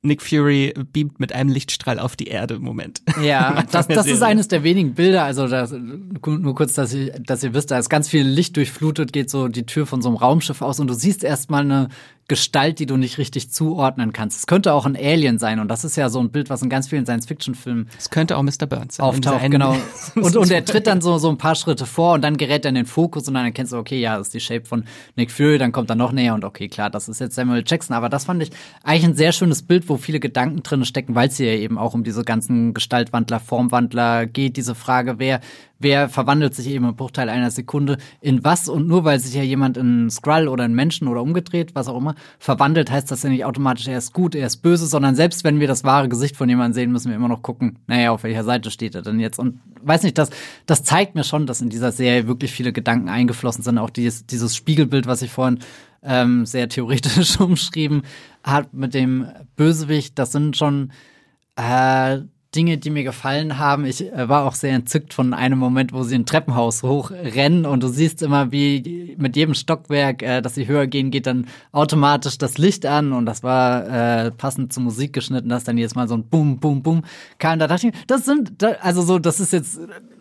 Nick Fury beamt mit einem Lichtstrahl auf die Erde im Moment. Ja, das, das ist eines der wenigen Bilder. Also das, nur kurz, dass ihr, dass ihr wisst, da ist ganz viel Licht durchflutet, geht so die Tür von so einem Raumschiff aus und du siehst erstmal eine Gestalt, die du nicht richtig zuordnen kannst. Es könnte auch ein Alien sein und das ist ja so ein Bild, was in ganz vielen Science-Fiction-Filmen Es könnte auch Mr. Burns sein. Auftaucht, genau. Und, und er tritt dann so, so ein paar Schritte vor und dann gerät er in den Fokus und dann erkennst du, okay, ja, das ist die Shape von Nick Fury, dann kommt er noch näher und okay, klar, das ist jetzt Samuel Jackson. Aber das fand ich eigentlich ein sehr schönes Bild, wo viele Gedanken drin stecken, weil es hier eben auch um diese ganzen Gestaltwandler, Formwandler geht, diese Frage, wer, wer verwandelt sich eben im Bruchteil einer Sekunde in was? Und nur weil sich ja jemand in Skrull oder in Menschen oder umgedreht, was auch immer, verwandelt, heißt das ja nicht automatisch, er ist gut, er ist böse, sondern selbst wenn wir das wahre Gesicht von jemandem sehen, müssen wir immer noch gucken, naja, auf welcher Seite steht er denn jetzt? Und weiß nicht, das, das zeigt mir schon, dass in dieser Serie wirklich viele Gedanken eingeflossen sind, auch dieses, dieses Spiegelbild, was ich vorhin ähm, sehr theoretisch umschrieben hat mit dem Bösewicht, das sind schon äh, Dinge, die mir gefallen haben. Ich äh, war auch sehr entzückt von einem Moment, wo sie ein Treppenhaus hochrennen und du siehst immer, wie mit jedem Stockwerk, äh, dass sie höher gehen, geht dann automatisch das Licht an und das war äh, passend zur Musik geschnitten, dass dann jedes Mal so ein Bum, Bum, Bum kam. Da dachte ich, das sind, also so, das ist jetzt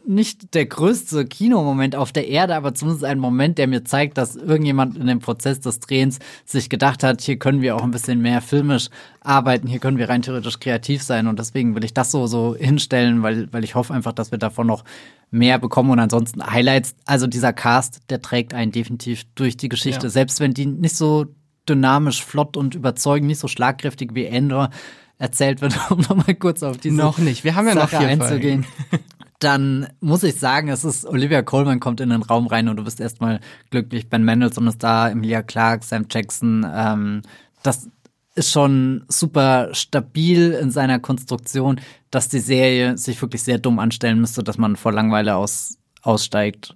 nicht der größte Kinomoment auf der Erde, aber zumindest ein Moment, der mir zeigt, dass irgendjemand in dem Prozess des Drehens sich gedacht hat, hier können wir auch ein bisschen mehr filmisch arbeiten, hier können wir rein theoretisch kreativ sein und deswegen will ich das so, so hinstellen, weil, weil ich hoffe einfach, dass wir davon noch mehr bekommen und ansonsten Highlights, also dieser Cast, der trägt einen definitiv durch die Geschichte, ja. selbst wenn die nicht so dynamisch, flott und überzeugend, nicht so schlagkräftig wie Endor erzählt wird, um nochmal kurz auf diese noch nicht. Wir haben ja Sache noch vier einzugehen. dann muss ich sagen, es ist Olivia Colman kommt in den Raum rein und du bist erstmal glücklich. Ben Mendelssohn ist da, Emilia Clark, Sam Jackson. Ähm, das ist schon super stabil in seiner Konstruktion, dass die Serie sich wirklich sehr dumm anstellen müsste, dass man vor Langweile aus, aussteigt.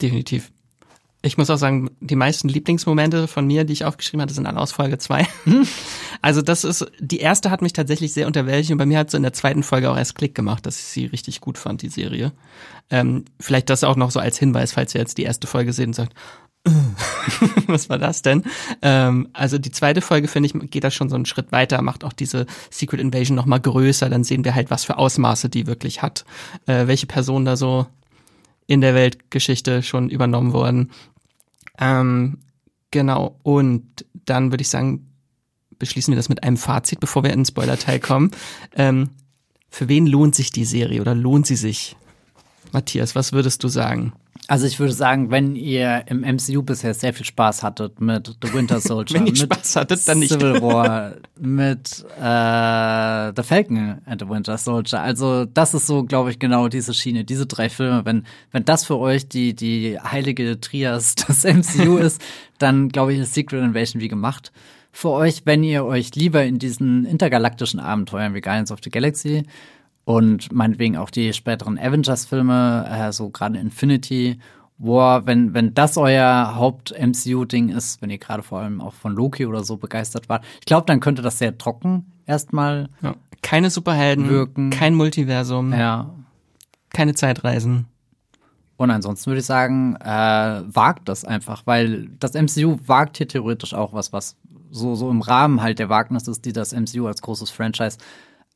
Definitiv. Ich muss auch sagen, die meisten Lieblingsmomente von mir, die ich aufgeschrieben hatte, sind alle aus Folge 2. also das ist, die erste hat mich tatsächlich sehr unterwältigt und bei mir hat so in der zweiten Folge auch erst Klick gemacht, dass ich sie richtig gut fand, die Serie. Ähm, vielleicht das auch noch so als Hinweis, falls ihr jetzt die erste Folge seht und sagt, was war das denn? Ähm, also die zweite Folge, finde ich, geht da schon so einen Schritt weiter, macht auch diese Secret Invasion noch mal größer, dann sehen wir halt, was für Ausmaße die wirklich hat, äh, welche Personen da so in der Weltgeschichte schon übernommen wurden. Ähm, genau, und dann würde ich sagen, beschließen wir das mit einem Fazit, bevor wir in den Spoiler-Teil kommen. Ähm, für wen lohnt sich die Serie oder lohnt sie sich? Matthias, was würdest du sagen? Also ich würde sagen, wenn ihr im MCU bisher sehr viel Spaß hattet mit The Winter Soldier, wenn ihr Spaß hattet, dann nicht. Civil War, mit äh, The Falcon and the Winter Soldier. Also das ist so, glaube ich, genau diese Schiene, diese drei Filme. Wenn wenn das für euch die die heilige Trias des MCU ist, dann glaube ich, ist Secret Invasion wie gemacht für euch. Wenn ihr euch lieber in diesen intergalaktischen Abenteuern wie Guardians of the Galaxy und meinetwegen auch die späteren Avengers-Filme, äh, so gerade Infinity War, wenn, wenn das euer Haupt-MCU-Ding ist, wenn ihr gerade vor allem auch von Loki oder so begeistert wart, ich glaube, dann könnte das sehr trocken erstmal. Ja. Keine Superhelden, wirken. kein Multiversum, ja. keine Zeitreisen. Und ansonsten würde ich sagen, äh, wagt das einfach, weil das MCU wagt hier theoretisch auch was, was so, so im Rahmen halt der Wagnis ist, die das MCU als großes Franchise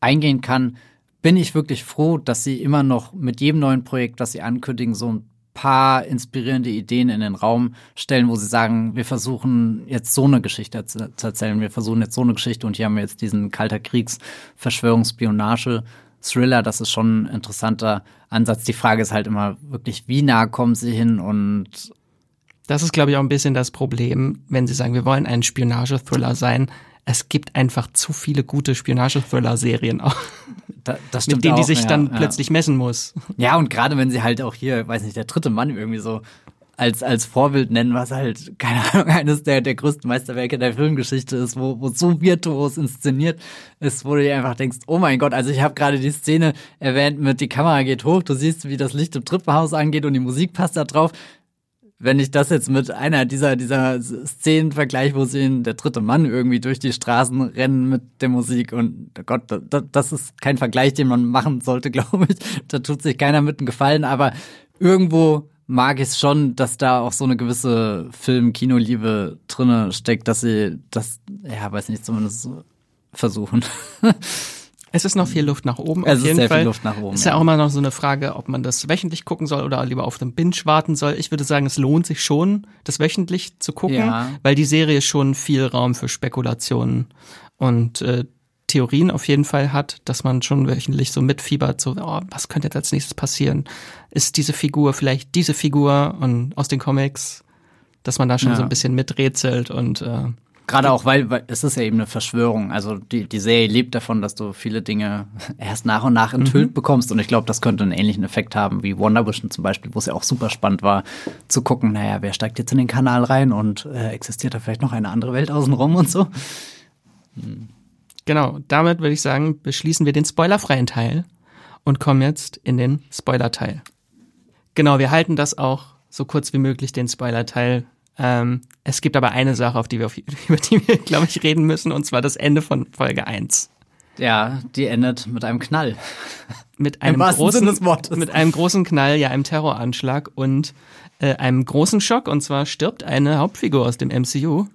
eingehen kann bin ich wirklich froh, dass sie immer noch mit jedem neuen Projekt, das sie ankündigen, so ein paar inspirierende Ideen in den Raum stellen, wo sie sagen, wir versuchen jetzt so eine Geschichte zu, erzählen, wir versuchen jetzt so eine Geschichte und hier haben wir jetzt diesen Kalter Kriegs Verschwörungsspionage Thriller, das ist schon ein interessanter Ansatz. Die Frage ist halt immer wirklich, wie nah kommen sie hin und das ist, glaube ich, auch ein bisschen das Problem, wenn sie sagen, wir wollen ein Spionage-Thriller sein. Es gibt einfach zu viele gute Spionage-Thriller-Serien auch. Da, das mit denen auch, die sich ja, dann ja. plötzlich messen muss. Ja, und gerade wenn sie halt auch hier, weiß nicht, der dritte Mann irgendwie so als, als Vorbild nennen, was halt, keine Ahnung, eines der, der größten Meisterwerke der Filmgeschichte ist, wo, wo so virtuos inszeniert ist, wo du dir einfach denkst, oh mein Gott, also ich habe gerade die Szene erwähnt mit, die Kamera geht hoch, du siehst, wie das Licht im Treppenhaus angeht und die Musik passt da drauf. Wenn ich das jetzt mit einer dieser, dieser Szenen vergleiche, wo sie in der dritte Mann irgendwie durch die Straßen rennen mit der Musik und oh Gott, das, das ist kein Vergleich, den man machen sollte, glaube ich. Da tut sich keiner mit einem Gefallen, aber irgendwo mag ich es schon, dass da auch so eine gewisse Film-Kinoliebe drinne steckt, dass sie das, ja, weiß nicht, zumindest versuchen. Es ist noch viel Luft nach oben. Es ist sehr Fall. viel Luft nach oben. Ist ja, ja auch immer noch so eine Frage, ob man das wöchentlich gucken soll oder lieber auf dem Binge warten soll. Ich würde sagen, es lohnt sich schon, das wöchentlich zu gucken, ja. weil die Serie schon viel Raum für Spekulationen und äh, Theorien auf jeden Fall hat, dass man schon wöchentlich so mitfiebert, so, oh, was könnte jetzt als nächstes passieren? Ist diese Figur vielleicht diese Figur und aus den Comics, dass man da schon ja. so ein bisschen miträtselt und äh, Gerade auch, weil, weil es ist ja eben eine Verschwörung. Also die, die Serie lebt davon, dass du viele Dinge erst nach und nach enthüllt mhm. bekommst. Und ich glaube, das könnte einen ähnlichen Effekt haben wie Wonder Vision zum Beispiel, wo es ja auch super spannend war, zu gucken, naja, wer steigt jetzt in den Kanal rein und äh, existiert da vielleicht noch eine andere Welt außenrum und so. Hm. Genau, damit würde ich sagen, beschließen wir den spoilerfreien Teil und kommen jetzt in den Spoiler-Teil. Genau, wir halten das auch so kurz wie möglich, den Spoiler-Teil. Ähm, es gibt aber eine Sache, auf die wir, auf, über die wir, glaube ich, reden müssen, und zwar das Ende von Folge 1. Ja, die endet mit einem Knall. Mit einem großen, mit einem großen Knall, ja, einem Terroranschlag und äh, einem großen Schock. Und zwar stirbt eine Hauptfigur aus dem MCU.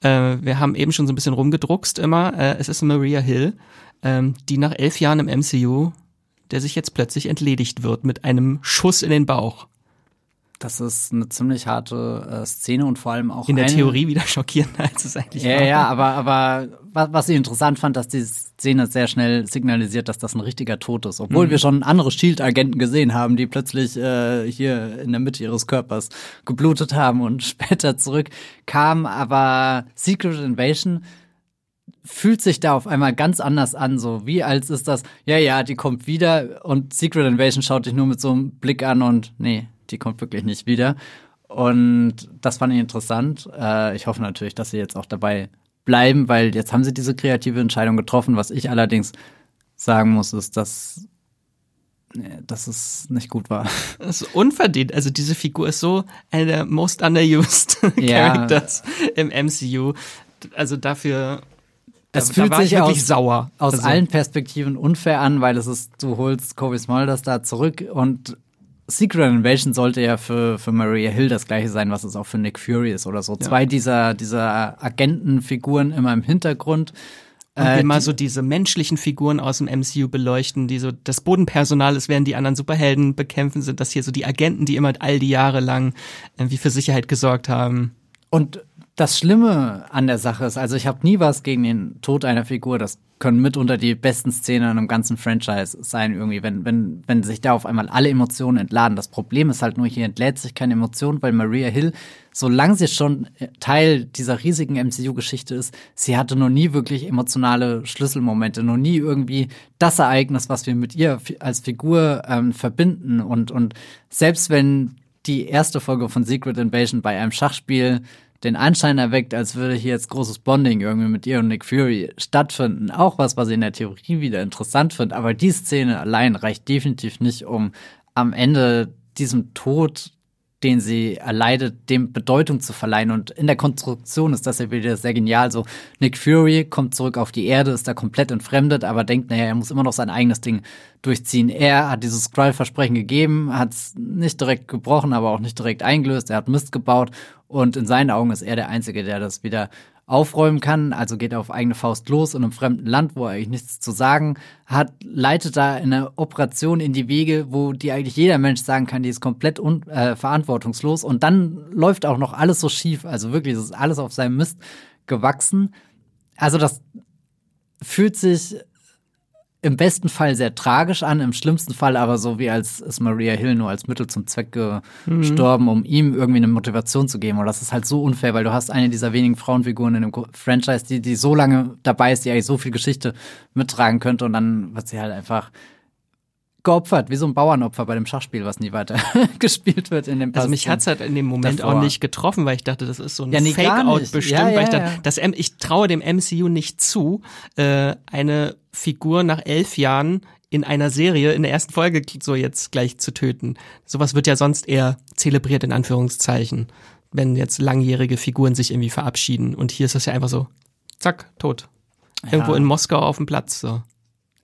Äh, wir haben eben schon so ein bisschen rumgedruckst immer. Äh, es ist Maria Hill, ähm, die nach elf Jahren im MCU, der sich jetzt plötzlich entledigt wird mit einem Schuss in den Bauch. Das ist eine ziemlich harte äh, Szene und vor allem auch in der Theorie wieder schockierender als es eigentlich ja, war. Ja, aber aber was, was ich interessant fand, dass die Szene sehr schnell signalisiert, dass das ein richtiger Tod ist, obwohl mhm. wir schon andere Shield-Agenten gesehen haben, die plötzlich äh, hier in der Mitte ihres Körpers geblutet haben und später zurückkamen. Aber Secret Invasion fühlt sich da auf einmal ganz anders an, so wie als ist das, ja, ja, die kommt wieder und Secret Invasion schaut dich nur mit so einem Blick an und nee, die kommt wirklich nicht wieder. Und das fand ich interessant. Äh, ich hoffe natürlich, dass sie jetzt auch dabei bleiben, weil jetzt haben sie diese kreative Entscheidung getroffen. Was ich allerdings sagen muss, ist, dass dass es nicht gut war. Das ist unverdient. Also diese Figur ist so eine der most underused ja. Characters im MCU. Also dafür es da, fühlt da sich aus, sauer. aus also. allen Perspektiven unfair an, weil es ist, du holst Kobe Smulders da zurück und Secret Invasion sollte ja für, für Maria Hill das gleiche sein, was es auch für Nick Fury ist oder so. Ja. Zwei dieser, dieser Agentenfiguren immer im Hintergrund. Und äh, wir mal so diese menschlichen Figuren aus dem MCU beleuchten, die so das Bodenpersonal ist, während die anderen Superhelden bekämpfen, sind das hier so die Agenten, die immer all die Jahre lang irgendwie für Sicherheit gesorgt haben. Und das Schlimme an der Sache ist, also ich habe nie was gegen den Tod einer Figur. Das können mitunter die besten Szenen in einem ganzen Franchise sein, irgendwie, wenn, wenn, wenn sich da auf einmal alle Emotionen entladen. Das Problem ist halt nur, hier entlädt sich keine Emotion, weil Maria Hill, solange sie schon Teil dieser riesigen MCU-Geschichte ist, sie hatte noch nie wirklich emotionale Schlüsselmomente, noch nie irgendwie das Ereignis, was wir mit ihr als Figur ähm, verbinden. Und, und selbst wenn die erste Folge von Secret Invasion bei einem Schachspiel den Anschein erweckt, als würde hier jetzt großes Bonding irgendwie mit ihr und Nick Fury stattfinden. Auch was, was ich in der Theorie wieder interessant finde. Aber die Szene allein reicht definitiv nicht, um am Ende diesem Tod den sie erleidet, dem Bedeutung zu verleihen. Und in der Konstruktion ist das ja wieder sehr genial. So, Nick Fury kommt zurück auf die Erde, ist da komplett entfremdet, aber denkt, naja, er muss immer noch sein eigenes Ding durchziehen. Er hat dieses Skrull-Versprechen gegeben, hat es nicht direkt gebrochen, aber auch nicht direkt eingelöst. Er hat Mist gebaut und in seinen Augen ist er der Einzige, der das wieder aufräumen kann, also geht er auf eigene Faust los in einem fremden Land, wo er eigentlich nichts zu sagen hat, leitet da eine Operation in die Wege, wo die eigentlich jeder Mensch sagen kann, die ist komplett un äh, verantwortungslos. Und dann läuft auch noch alles so schief, also wirklich, es ist alles auf seinem Mist gewachsen. Also das fühlt sich im besten Fall sehr tragisch an, im schlimmsten Fall aber so wie als ist Maria Hill nur als Mittel zum Zweck gestorben, mhm. um ihm irgendwie eine Motivation zu geben. Und das ist halt so unfair, weil du hast eine dieser wenigen Frauenfiguren in dem Franchise, die, die so lange dabei ist, die eigentlich so viel Geschichte mittragen könnte und dann wird sie halt einfach geopfert, wie so ein Bauernopfer bei dem Schachspiel, was nie weiter gespielt wird in dem Pass Also mich hat's halt in dem Moment davor. auch nicht getroffen, weil ich dachte, das ist so ein ja, nee, Fake-Out bestimmt, ja, ja, weil ich dachte, das ich traue dem MCU nicht zu, äh, eine Figur nach elf Jahren in einer Serie in der ersten Folge so jetzt gleich zu töten. Sowas wird ja sonst eher zelebriert in Anführungszeichen, wenn jetzt langjährige Figuren sich irgendwie verabschieden. Und hier ist das ja einfach so, zack, tot. Irgendwo in Moskau auf dem Platz. So.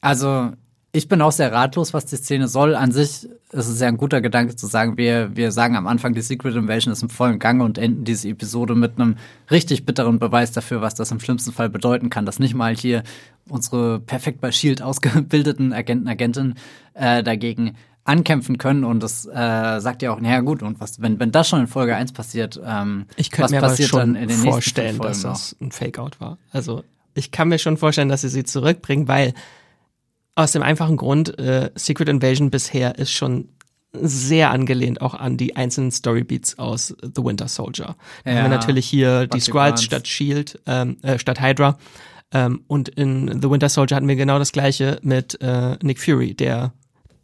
Also ich bin auch sehr ratlos, was die Szene soll. An sich ist es ja ein guter Gedanke zu sagen, wir, wir sagen am Anfang, die Secret Invasion ist im vollen Gange und enden diese Episode mit einem richtig bitteren Beweis dafür, was das im schlimmsten Fall bedeuten kann, dass nicht mal hier unsere perfekt bei Shield ausgebildeten Agenten, Agentinnen äh, dagegen ankämpfen können und das äh, sagt ja auch, naja gut, und was, wenn, wenn das schon in Folge 1 passiert, ähm, ich könnte mir passiert schon dann in den vorstellen, dass das ein Fake-Out war. Also ich kann mir schon vorstellen, dass sie sie zurückbringen, weil aus dem einfachen Grund, äh, Secret Invasion bisher ist schon sehr angelehnt auch an die einzelnen Storybeats aus The Winter Soldier. Ja, haben wir natürlich hier die Skrulls statt Shield, ähm, äh, statt Hydra. Ähm, und in The Winter Soldier hatten wir genau das gleiche mit äh, Nick Fury, der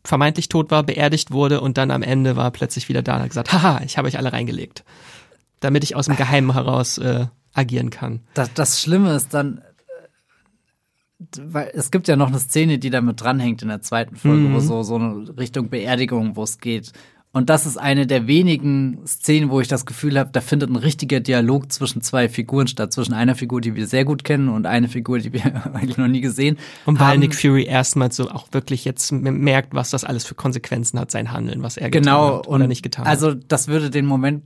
vermeintlich tot war, beerdigt wurde und dann am Ende war plötzlich wieder da und hat gesagt, haha, ich habe euch alle reingelegt. Damit ich aus dem Geheimen heraus äh, agieren kann. Das, das Schlimme ist dann, weil es gibt ja noch eine Szene, die damit dranhängt in der zweiten Folge, mhm. wo so, so eine Richtung Beerdigung, wo es geht. Und das ist eine der wenigen Szenen, wo ich das Gefühl habe, da findet ein richtiger Dialog zwischen zwei Figuren statt. Zwischen einer Figur, die wir sehr gut kennen und einer Figur, die wir eigentlich noch nie gesehen haben. Und weil Nick Fury erstmals so auch wirklich jetzt merkt, was das alles für Konsequenzen hat, sein Handeln, was er genau, getan hat oder nicht getan also, hat. Also das würde den Moment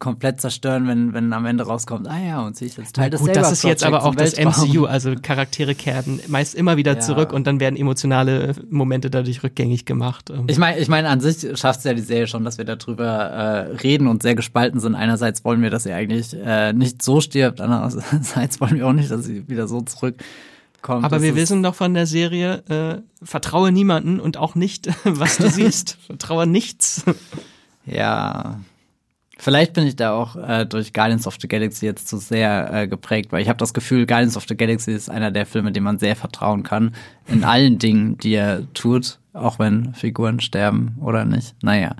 komplett zerstören, wenn, wenn am Ende rauskommt, ah ja, und ist jetzt Teil des Gut, das ist jetzt aber auch das MCU, also Charaktere kehren meist immer wieder ja. zurück und dann werden emotionale Momente dadurch rückgängig gemacht. Ähm. Ich meine, ich meine, an sich schafft es ja die Serie schon, dass wir darüber äh, reden und sehr gespalten sind. Einerseits wollen wir, dass sie eigentlich äh, nicht so stirbt, andererseits wollen wir auch nicht, dass sie wieder so zurückkommt. Aber wir wissen doch von der Serie, äh, vertraue niemanden und auch nicht, was du siehst. vertraue nichts. Ja, Vielleicht bin ich da auch äh, durch Guardians of the Galaxy jetzt zu sehr äh, geprägt, weil ich habe das Gefühl, Guardians of the Galaxy ist einer der Filme, dem man sehr vertrauen kann. In allen Dingen, die er tut, auch wenn Figuren sterben oder nicht. Naja.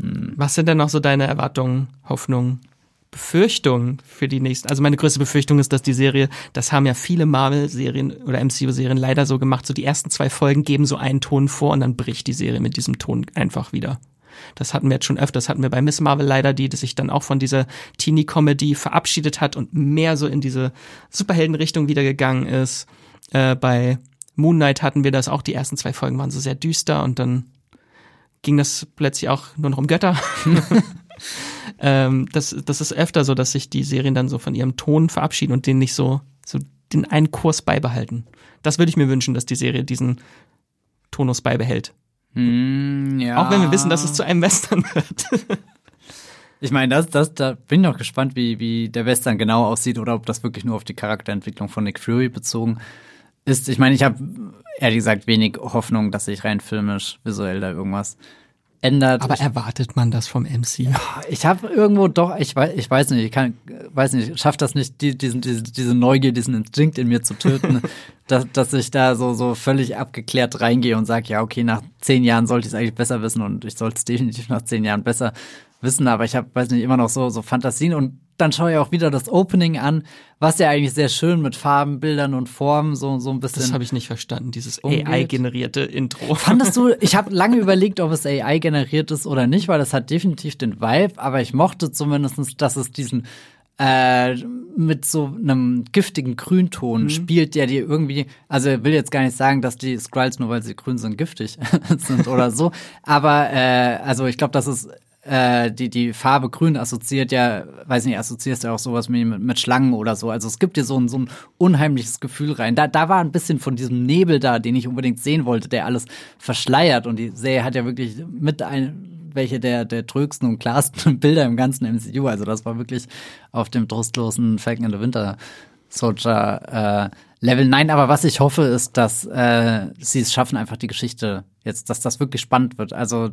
Hm. Was sind denn noch so deine Erwartungen, Hoffnungen, Befürchtungen für die nächsten? Also meine größte Befürchtung ist, dass die Serie, das haben ja viele Marvel-Serien oder MCU-Serien leider so gemacht, so die ersten zwei Folgen geben so einen Ton vor und dann bricht die Serie mit diesem Ton einfach wieder. Das hatten wir jetzt schon öfters, hatten wir bei Miss Marvel leider, die, die sich dann auch von dieser Teenie-Comedy verabschiedet hat und mehr so in diese Superhelden-Richtung wieder gegangen ist. Äh, bei Moon Knight hatten wir das auch, die ersten zwei Folgen waren so sehr düster und dann ging das plötzlich auch nur noch um Götter. ähm, das, das ist öfter so, dass sich die Serien dann so von ihrem Ton verabschieden und den nicht so, so den einen Kurs beibehalten. Das würde ich mir wünschen, dass die Serie diesen Tonus beibehält. Hm, ja. Auch wenn wir wissen, dass es zu einem Western wird. ich meine, das, das, da bin ich noch gespannt, wie, wie der Western genau aussieht oder ob das wirklich nur auf die Charakterentwicklung von Nick Fury bezogen ist. Ich meine, ich habe ehrlich gesagt wenig Hoffnung, dass sich rein filmisch, visuell da irgendwas ändert. Aber erwartet man das vom MC? Ja, ich habe irgendwo doch, ich weiß, ich weiß nicht, ich kann, weiß nicht, schafft das nicht, die, diesen, diese, diese Neugier, diesen Instinkt in mir zu töten, dass, dass ich da so, so völlig abgeklärt reingehe und sage, ja, okay, nach zehn Jahren sollte ich es eigentlich besser wissen und ich sollte es definitiv nach zehn Jahren besser wissen, aber ich habe, weiß nicht, immer noch so, so Fantasien und dann schaue ich auch wieder das Opening an, was ja eigentlich sehr schön mit Farben, Bildern und Formen so, so ein bisschen. Das habe ich nicht verstanden, dieses AI-generierte Intro. Fandest du, ich habe lange überlegt, ob es AI-generiert ist oder nicht, weil das hat definitiv den Vibe, aber ich mochte zumindestens, dass es diesen äh, mit so einem giftigen Grünton mhm. spielt, der dir irgendwie, also er will jetzt gar nicht sagen, dass die Skrulls nur weil sie grün sind giftig sind oder so, aber äh, also ich glaube, das ist äh, die, die Farbe grün assoziiert ja, weiß nicht, assoziierst ja auch sowas mit, mit Schlangen oder so. Also es gibt dir so ein, so ein unheimliches Gefühl rein. Da, da war ein bisschen von diesem Nebel da, den ich unbedingt sehen wollte, der alles verschleiert. Und die Serie hat ja wirklich mit ein, welche der, der trögsten und klarsten Bilder im ganzen MCU. Also das war wirklich auf dem trostlosen Falcon in the Winter Soldier äh, Level 9. Aber was ich hoffe, ist, dass äh, sie es schaffen, einfach die Geschichte jetzt, dass das wirklich spannend wird. Also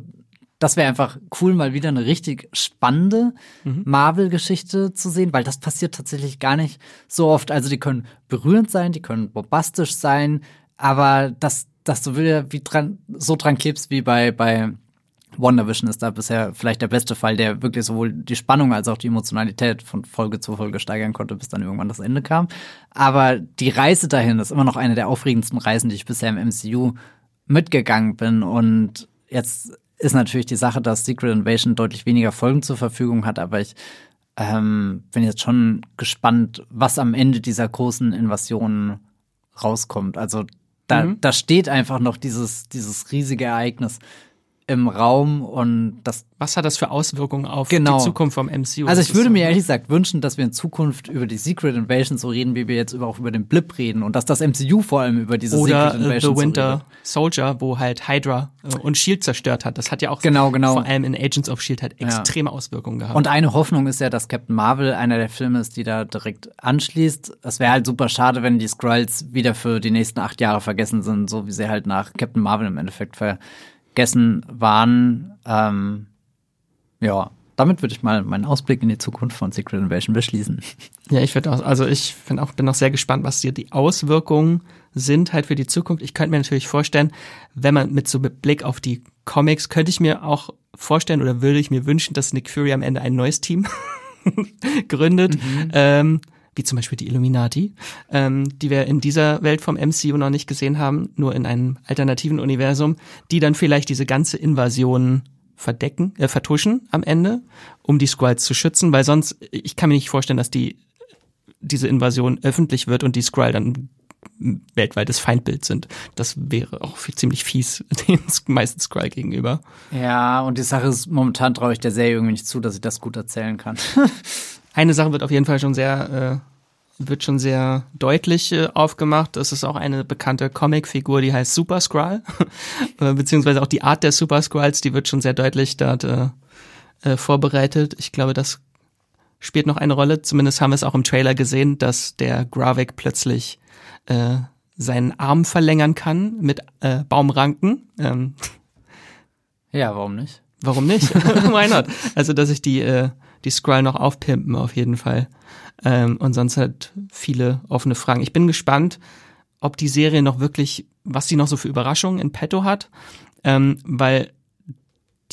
das wäre einfach cool, mal wieder eine richtig spannende mhm. Marvel-Geschichte zu sehen, weil das passiert tatsächlich gar nicht so oft. Also die können berührend sein, die können bombastisch sein, aber dass, dass du wieder wie dran, so dran klebst wie bei, bei WandaVision ist da bisher vielleicht der beste Fall, der wirklich sowohl die Spannung als auch die Emotionalität von Folge zu Folge steigern konnte, bis dann irgendwann das Ende kam. Aber die Reise dahin ist immer noch eine der aufregendsten Reisen, die ich bisher im MCU mitgegangen bin. Und jetzt ist natürlich die Sache, dass Secret Invasion deutlich weniger Folgen zur Verfügung hat, aber ich ähm, bin jetzt schon gespannt, was am Ende dieser großen Invasion rauskommt. Also da, mhm. da steht einfach noch dieses, dieses riesige Ereignis im Raum und das. Was hat das für Auswirkungen auf genau. die Zukunft vom MCU? Also ich würde so, mir ehrlich gesagt wünschen, dass wir in Zukunft über die Secret Invasion so reden, wie wir jetzt auch über den Blip reden und dass das MCU vor allem über diese Oder Secret Invasion The Winter so Soldier, wo halt Hydra äh, und Shield zerstört hat. Das hat ja auch genau, genau. vor allem in Agents of Shield halt extreme ja. Auswirkungen gehabt. Und eine Hoffnung ist ja, dass Captain Marvel einer der Filme ist, die da direkt anschließt. Es wäre halt super schade, wenn die Skrulls wieder für die nächsten acht Jahre vergessen sind, so wie sie halt nach Captain Marvel im Endeffekt ver gegessen waren. Ähm, ja, damit würde ich mal meinen Ausblick in die Zukunft von Secret Invasion beschließen. Ja, ich würde auch, also ich bin auch, bin auch sehr gespannt, was hier die Auswirkungen sind halt für die Zukunft. Ich könnte mir natürlich vorstellen, wenn man mit so mit Blick auf die Comics, könnte ich mir auch vorstellen oder würde ich mir wünschen, dass Nick Fury am Ende ein neues Team gründet. Mhm. Ähm, wie zum Beispiel die Illuminati, ähm, die wir in dieser Welt vom MCU noch nicht gesehen haben, nur in einem alternativen Universum, die dann vielleicht diese ganze Invasion verdecken, äh, vertuschen am Ende, um die Skrulls zu schützen, weil sonst, ich kann mir nicht vorstellen, dass die diese Invasion öffentlich wird und die Skrull dann weltweites Feindbild sind. Das wäre auch viel, ziemlich fies den meisten Skrull gegenüber. Ja, und die Sache ist, momentan traue ich der Serie irgendwie nicht zu, dass ich das gut erzählen kann. Eine Sache wird auf jeden Fall schon sehr, äh, wird schon sehr deutlich äh, aufgemacht. Das ist auch eine bekannte Comicfigur, die heißt Super Skrull, äh, beziehungsweise auch die Art der Super Skrulls, die wird schon sehr deutlich dort äh, äh, vorbereitet. Ich glaube, das spielt noch eine Rolle. Zumindest haben wir es auch im Trailer gesehen, dass der Gravik plötzlich äh, seinen Arm verlängern kann mit äh, Baumranken. Ähm, ja, warum nicht? Warum nicht? Why not? Also, dass ich die äh, die Skrull noch aufpimpen auf jeden Fall. Ähm, und sonst halt viele offene Fragen. Ich bin gespannt, ob die Serie noch wirklich, was sie noch so für Überraschungen in petto hat, ähm, weil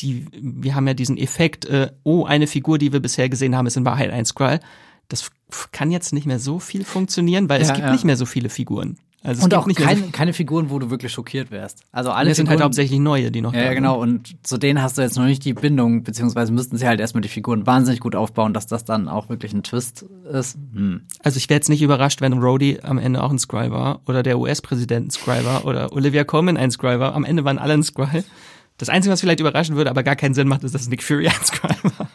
die, wir haben ja diesen Effekt, äh, oh, eine Figur, die wir bisher gesehen haben, ist in Wahrheit ein Skrull. Das kann jetzt nicht mehr so viel funktionieren, weil ja, es gibt ja. nicht mehr so viele Figuren. Also und auch keine, so keine Figuren, wo du wirklich schockiert wärst. Also alle das sind halt hauptsächlich neue, die noch Ja, ja genau. Und zu denen hast du jetzt noch nicht die Bindung, beziehungsweise müssten sie halt erstmal die Figuren wahnsinnig gut aufbauen, dass das dann auch wirklich ein Twist ist. Hm. Also ich wäre jetzt nicht überrascht, wenn Rhodey am Ende auch ein Skrull war oder der US-Präsident ein Skrull war oder Olivia Colman ein Skrull war. Am Ende waren alle ein Skrull. Das Einzige, was vielleicht überraschen würde, aber gar keinen Sinn macht, ist, dass Nick Fury ein Skrull war.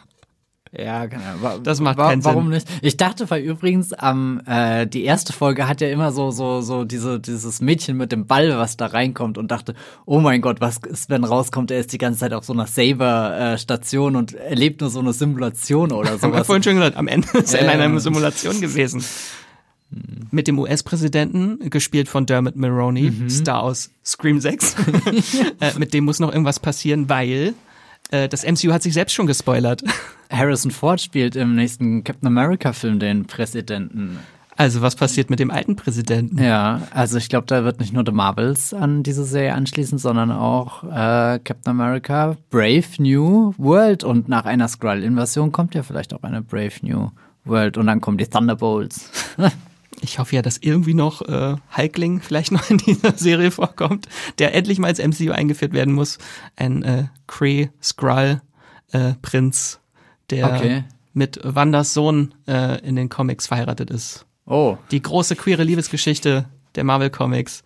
Ja, genau. Das macht keinen Sinn. Warum nicht? Ich dachte, weil übrigens ähm, äh, die erste Folge hat ja immer so so so diese dieses Mädchen mit dem Ball, was da reinkommt und dachte, oh mein Gott, was ist, wenn rauskommt, er ist die ganze Zeit auf so einer Saber äh, und erlebt nur so eine Simulation oder so. Haben wir vorhin schon gesagt, am Ende ist er in einer Simulation gewesen. Mit dem US-Präsidenten, gespielt von Dermot Mulroney, mhm. Star aus Scream 6. äh, mit dem muss noch irgendwas passieren, weil äh, das MCU hat sich selbst schon gespoilert. Harrison Ford spielt im nächsten Captain America-Film den Präsidenten. Also was passiert mit dem alten Präsidenten? Ja, also ich glaube, da wird nicht nur The Marvels an diese Serie anschließen, sondern auch äh, Captain America Brave New World. Und nach einer Skrull-Invasion kommt ja vielleicht auch eine Brave New World und dann kommen die Thunderbolts. Ich hoffe ja, dass irgendwie noch äh, Hulkling vielleicht noch in dieser Serie vorkommt, der endlich mal ins MCU eingeführt werden muss. Ein äh, Kree Skrull äh, Prinz, der okay. mit Wandas Sohn äh, in den Comics verheiratet ist. Oh. Die große queere Liebesgeschichte der Marvel Comics.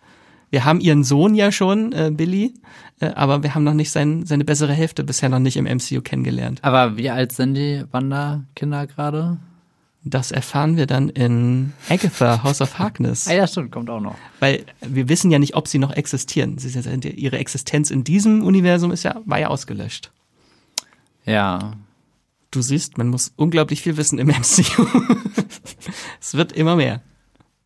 Wir haben ihren Sohn ja schon, äh, Billy, äh, aber wir haben noch nicht sein, seine bessere Hälfte bisher noch nicht im MCU kennengelernt. Aber wie alt sind die Wanderkinder gerade? Das erfahren wir dann in Agatha, House of Harkness. Ah ja, stimmt, kommt auch noch. Weil wir wissen ja nicht, ob sie noch existieren. Sie sind, ihre Existenz in diesem Universum ist ja, war ja ausgelöscht. Ja. Du siehst, man muss unglaublich viel wissen im MCU. es wird immer mehr.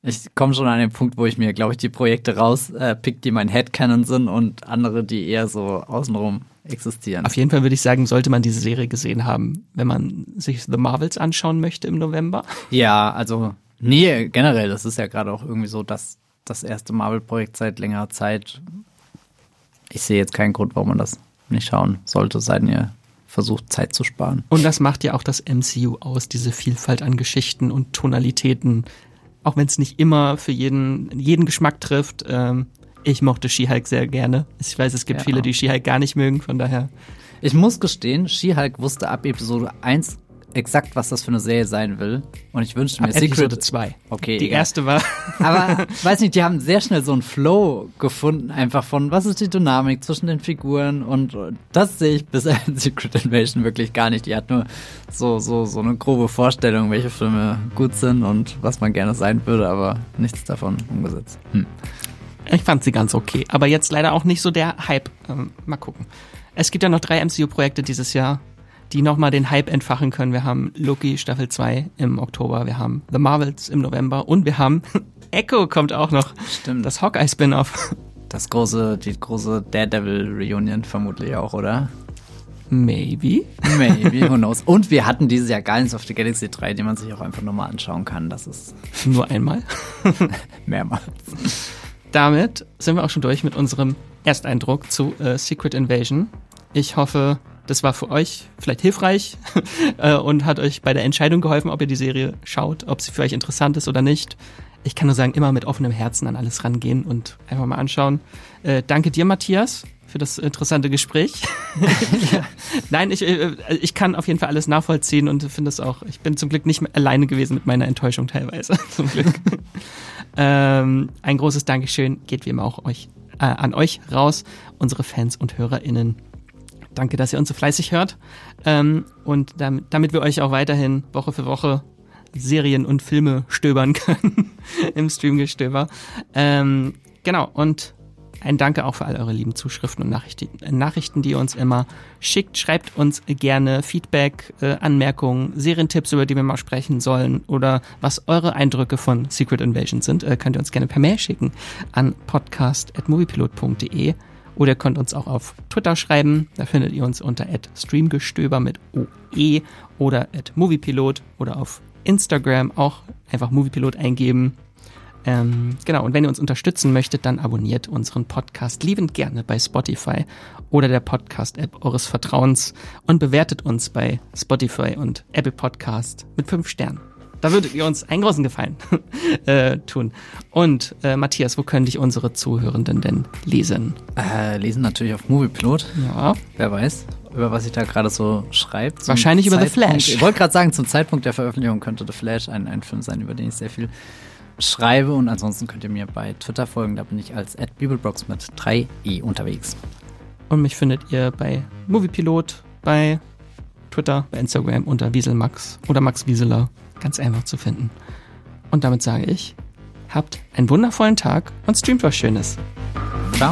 Ich komme schon an den Punkt, wo ich mir, glaube ich, die Projekte rauspick, äh, die mein Headcanon sind und andere, die eher so außenrum existieren. Auf jeden Fall würde ich sagen, sollte man diese Serie gesehen haben, wenn man sich The Marvels anschauen möchte im November. Ja, also, nee, generell, das ist ja gerade auch irgendwie so, dass das erste Marvel-Projekt seit längerer Zeit. Ich sehe jetzt keinen Grund, warum man das nicht schauen sollte, seit ihr versucht, Zeit zu sparen. Und das macht ja auch das MCU aus, diese Vielfalt an Geschichten und Tonalitäten. Auch wenn es nicht immer für jeden, jeden Geschmack trifft. Ähm, ich mochte She-Hulk sehr gerne. Ich weiß, es gibt ja. viele, die She-Hulk gar nicht mögen, von daher. Ich muss gestehen, She-Hulk wusste ab Episode 1 exakt, was das für eine Serie sein will. Und ich wünschte mir Ab Episode 2. Okay. Die ja. erste war. Aber weiß nicht, die haben sehr schnell so einen Flow gefunden, einfach von was ist die Dynamik zwischen den Figuren und das sehe ich bis in Secret Invasion wirklich gar nicht. Die hat nur so, so, so eine grobe Vorstellung, welche Filme gut sind und was man gerne sein würde, aber nichts davon umgesetzt. Hm. Ich fand sie ganz okay, aber jetzt leider auch nicht so der Hype. Ähm, mal gucken. Es gibt ja noch drei MCU-Projekte dieses Jahr, die nochmal den Hype entfachen können. Wir haben Loki Staffel 2 im Oktober, wir haben The Marvels im November und wir haben Echo kommt auch noch. Stimmt. Das Hawkeye-Spin-Off. Das große, die große Daredevil-Reunion vermutlich auch, oder? Maybe. Maybe, who knows. Und wir hatten dieses Jahr Guardians of the Galaxy 3, den man sich auch einfach nochmal anschauen kann. Das ist. Nur einmal? Mehrmals damit sind wir auch schon durch mit unserem Ersteindruck zu äh, Secret Invasion. Ich hoffe, das war für euch vielleicht hilfreich äh, und hat euch bei der Entscheidung geholfen, ob ihr die Serie schaut, ob sie für euch interessant ist oder nicht. Ich kann nur sagen, immer mit offenem Herzen an alles rangehen und einfach mal anschauen. Äh, danke dir, Matthias, für das interessante Gespräch. ja. Nein, ich, äh, ich kann auf jeden Fall alles nachvollziehen und finde es auch, ich bin zum Glück nicht alleine gewesen mit meiner Enttäuschung teilweise. zum Glück. Ähm, ein großes Dankeschön geht wie immer auch euch, äh, an euch raus, unsere Fans und HörerInnen. Danke, dass ihr uns so fleißig hört. Ähm, und damit, damit wir euch auch weiterhin Woche für Woche Serien und Filme stöbern können im Streamgestöber. Ähm, genau, und ein Danke auch für all eure lieben Zuschriften und Nachrichten, Nachrichten die ihr uns immer schickt. Schreibt uns gerne Feedback, äh, Anmerkungen, Serientipps, über die wir mal sprechen sollen oder was eure Eindrücke von Secret Invasion sind. Äh, könnt ihr uns gerne per Mail schicken an podcast.moviepilot.de oder ihr könnt uns auch auf Twitter schreiben. Da findet ihr uns unter streamgestöber mit OE oder moviepilot oder auf Instagram auch einfach Moviepilot eingeben. Ähm, genau, und wenn ihr uns unterstützen möchtet, dann abonniert unseren Podcast liebend gerne bei Spotify oder der Podcast-App eures Vertrauens und bewertet uns bei Spotify und Apple Podcast mit fünf Sternen. Da würdet ihr uns einen großen Gefallen äh, tun. Und äh, Matthias, wo können dich unsere Zuhörenden denn lesen? Äh, lesen natürlich auf Movieplot. Ja. Wer weiß, über was ich da gerade so schreibe. Wahrscheinlich über The Flash. Ich wollte gerade sagen, zum Zeitpunkt der Veröffentlichung könnte The Flash ein, ein Film sein, über den ich sehr viel schreibe. Und ansonsten könnt ihr mir bei Twitter folgen. Da bin ich als Bibelbrox mit 3i unterwegs. Und mich findet ihr bei Moviepilot, bei Twitter, bei Instagram unter Wieselmax oder Max Wieseler. Ganz einfach zu finden. Und damit sage ich, habt einen wundervollen Tag und streamt was Schönes. Ciao.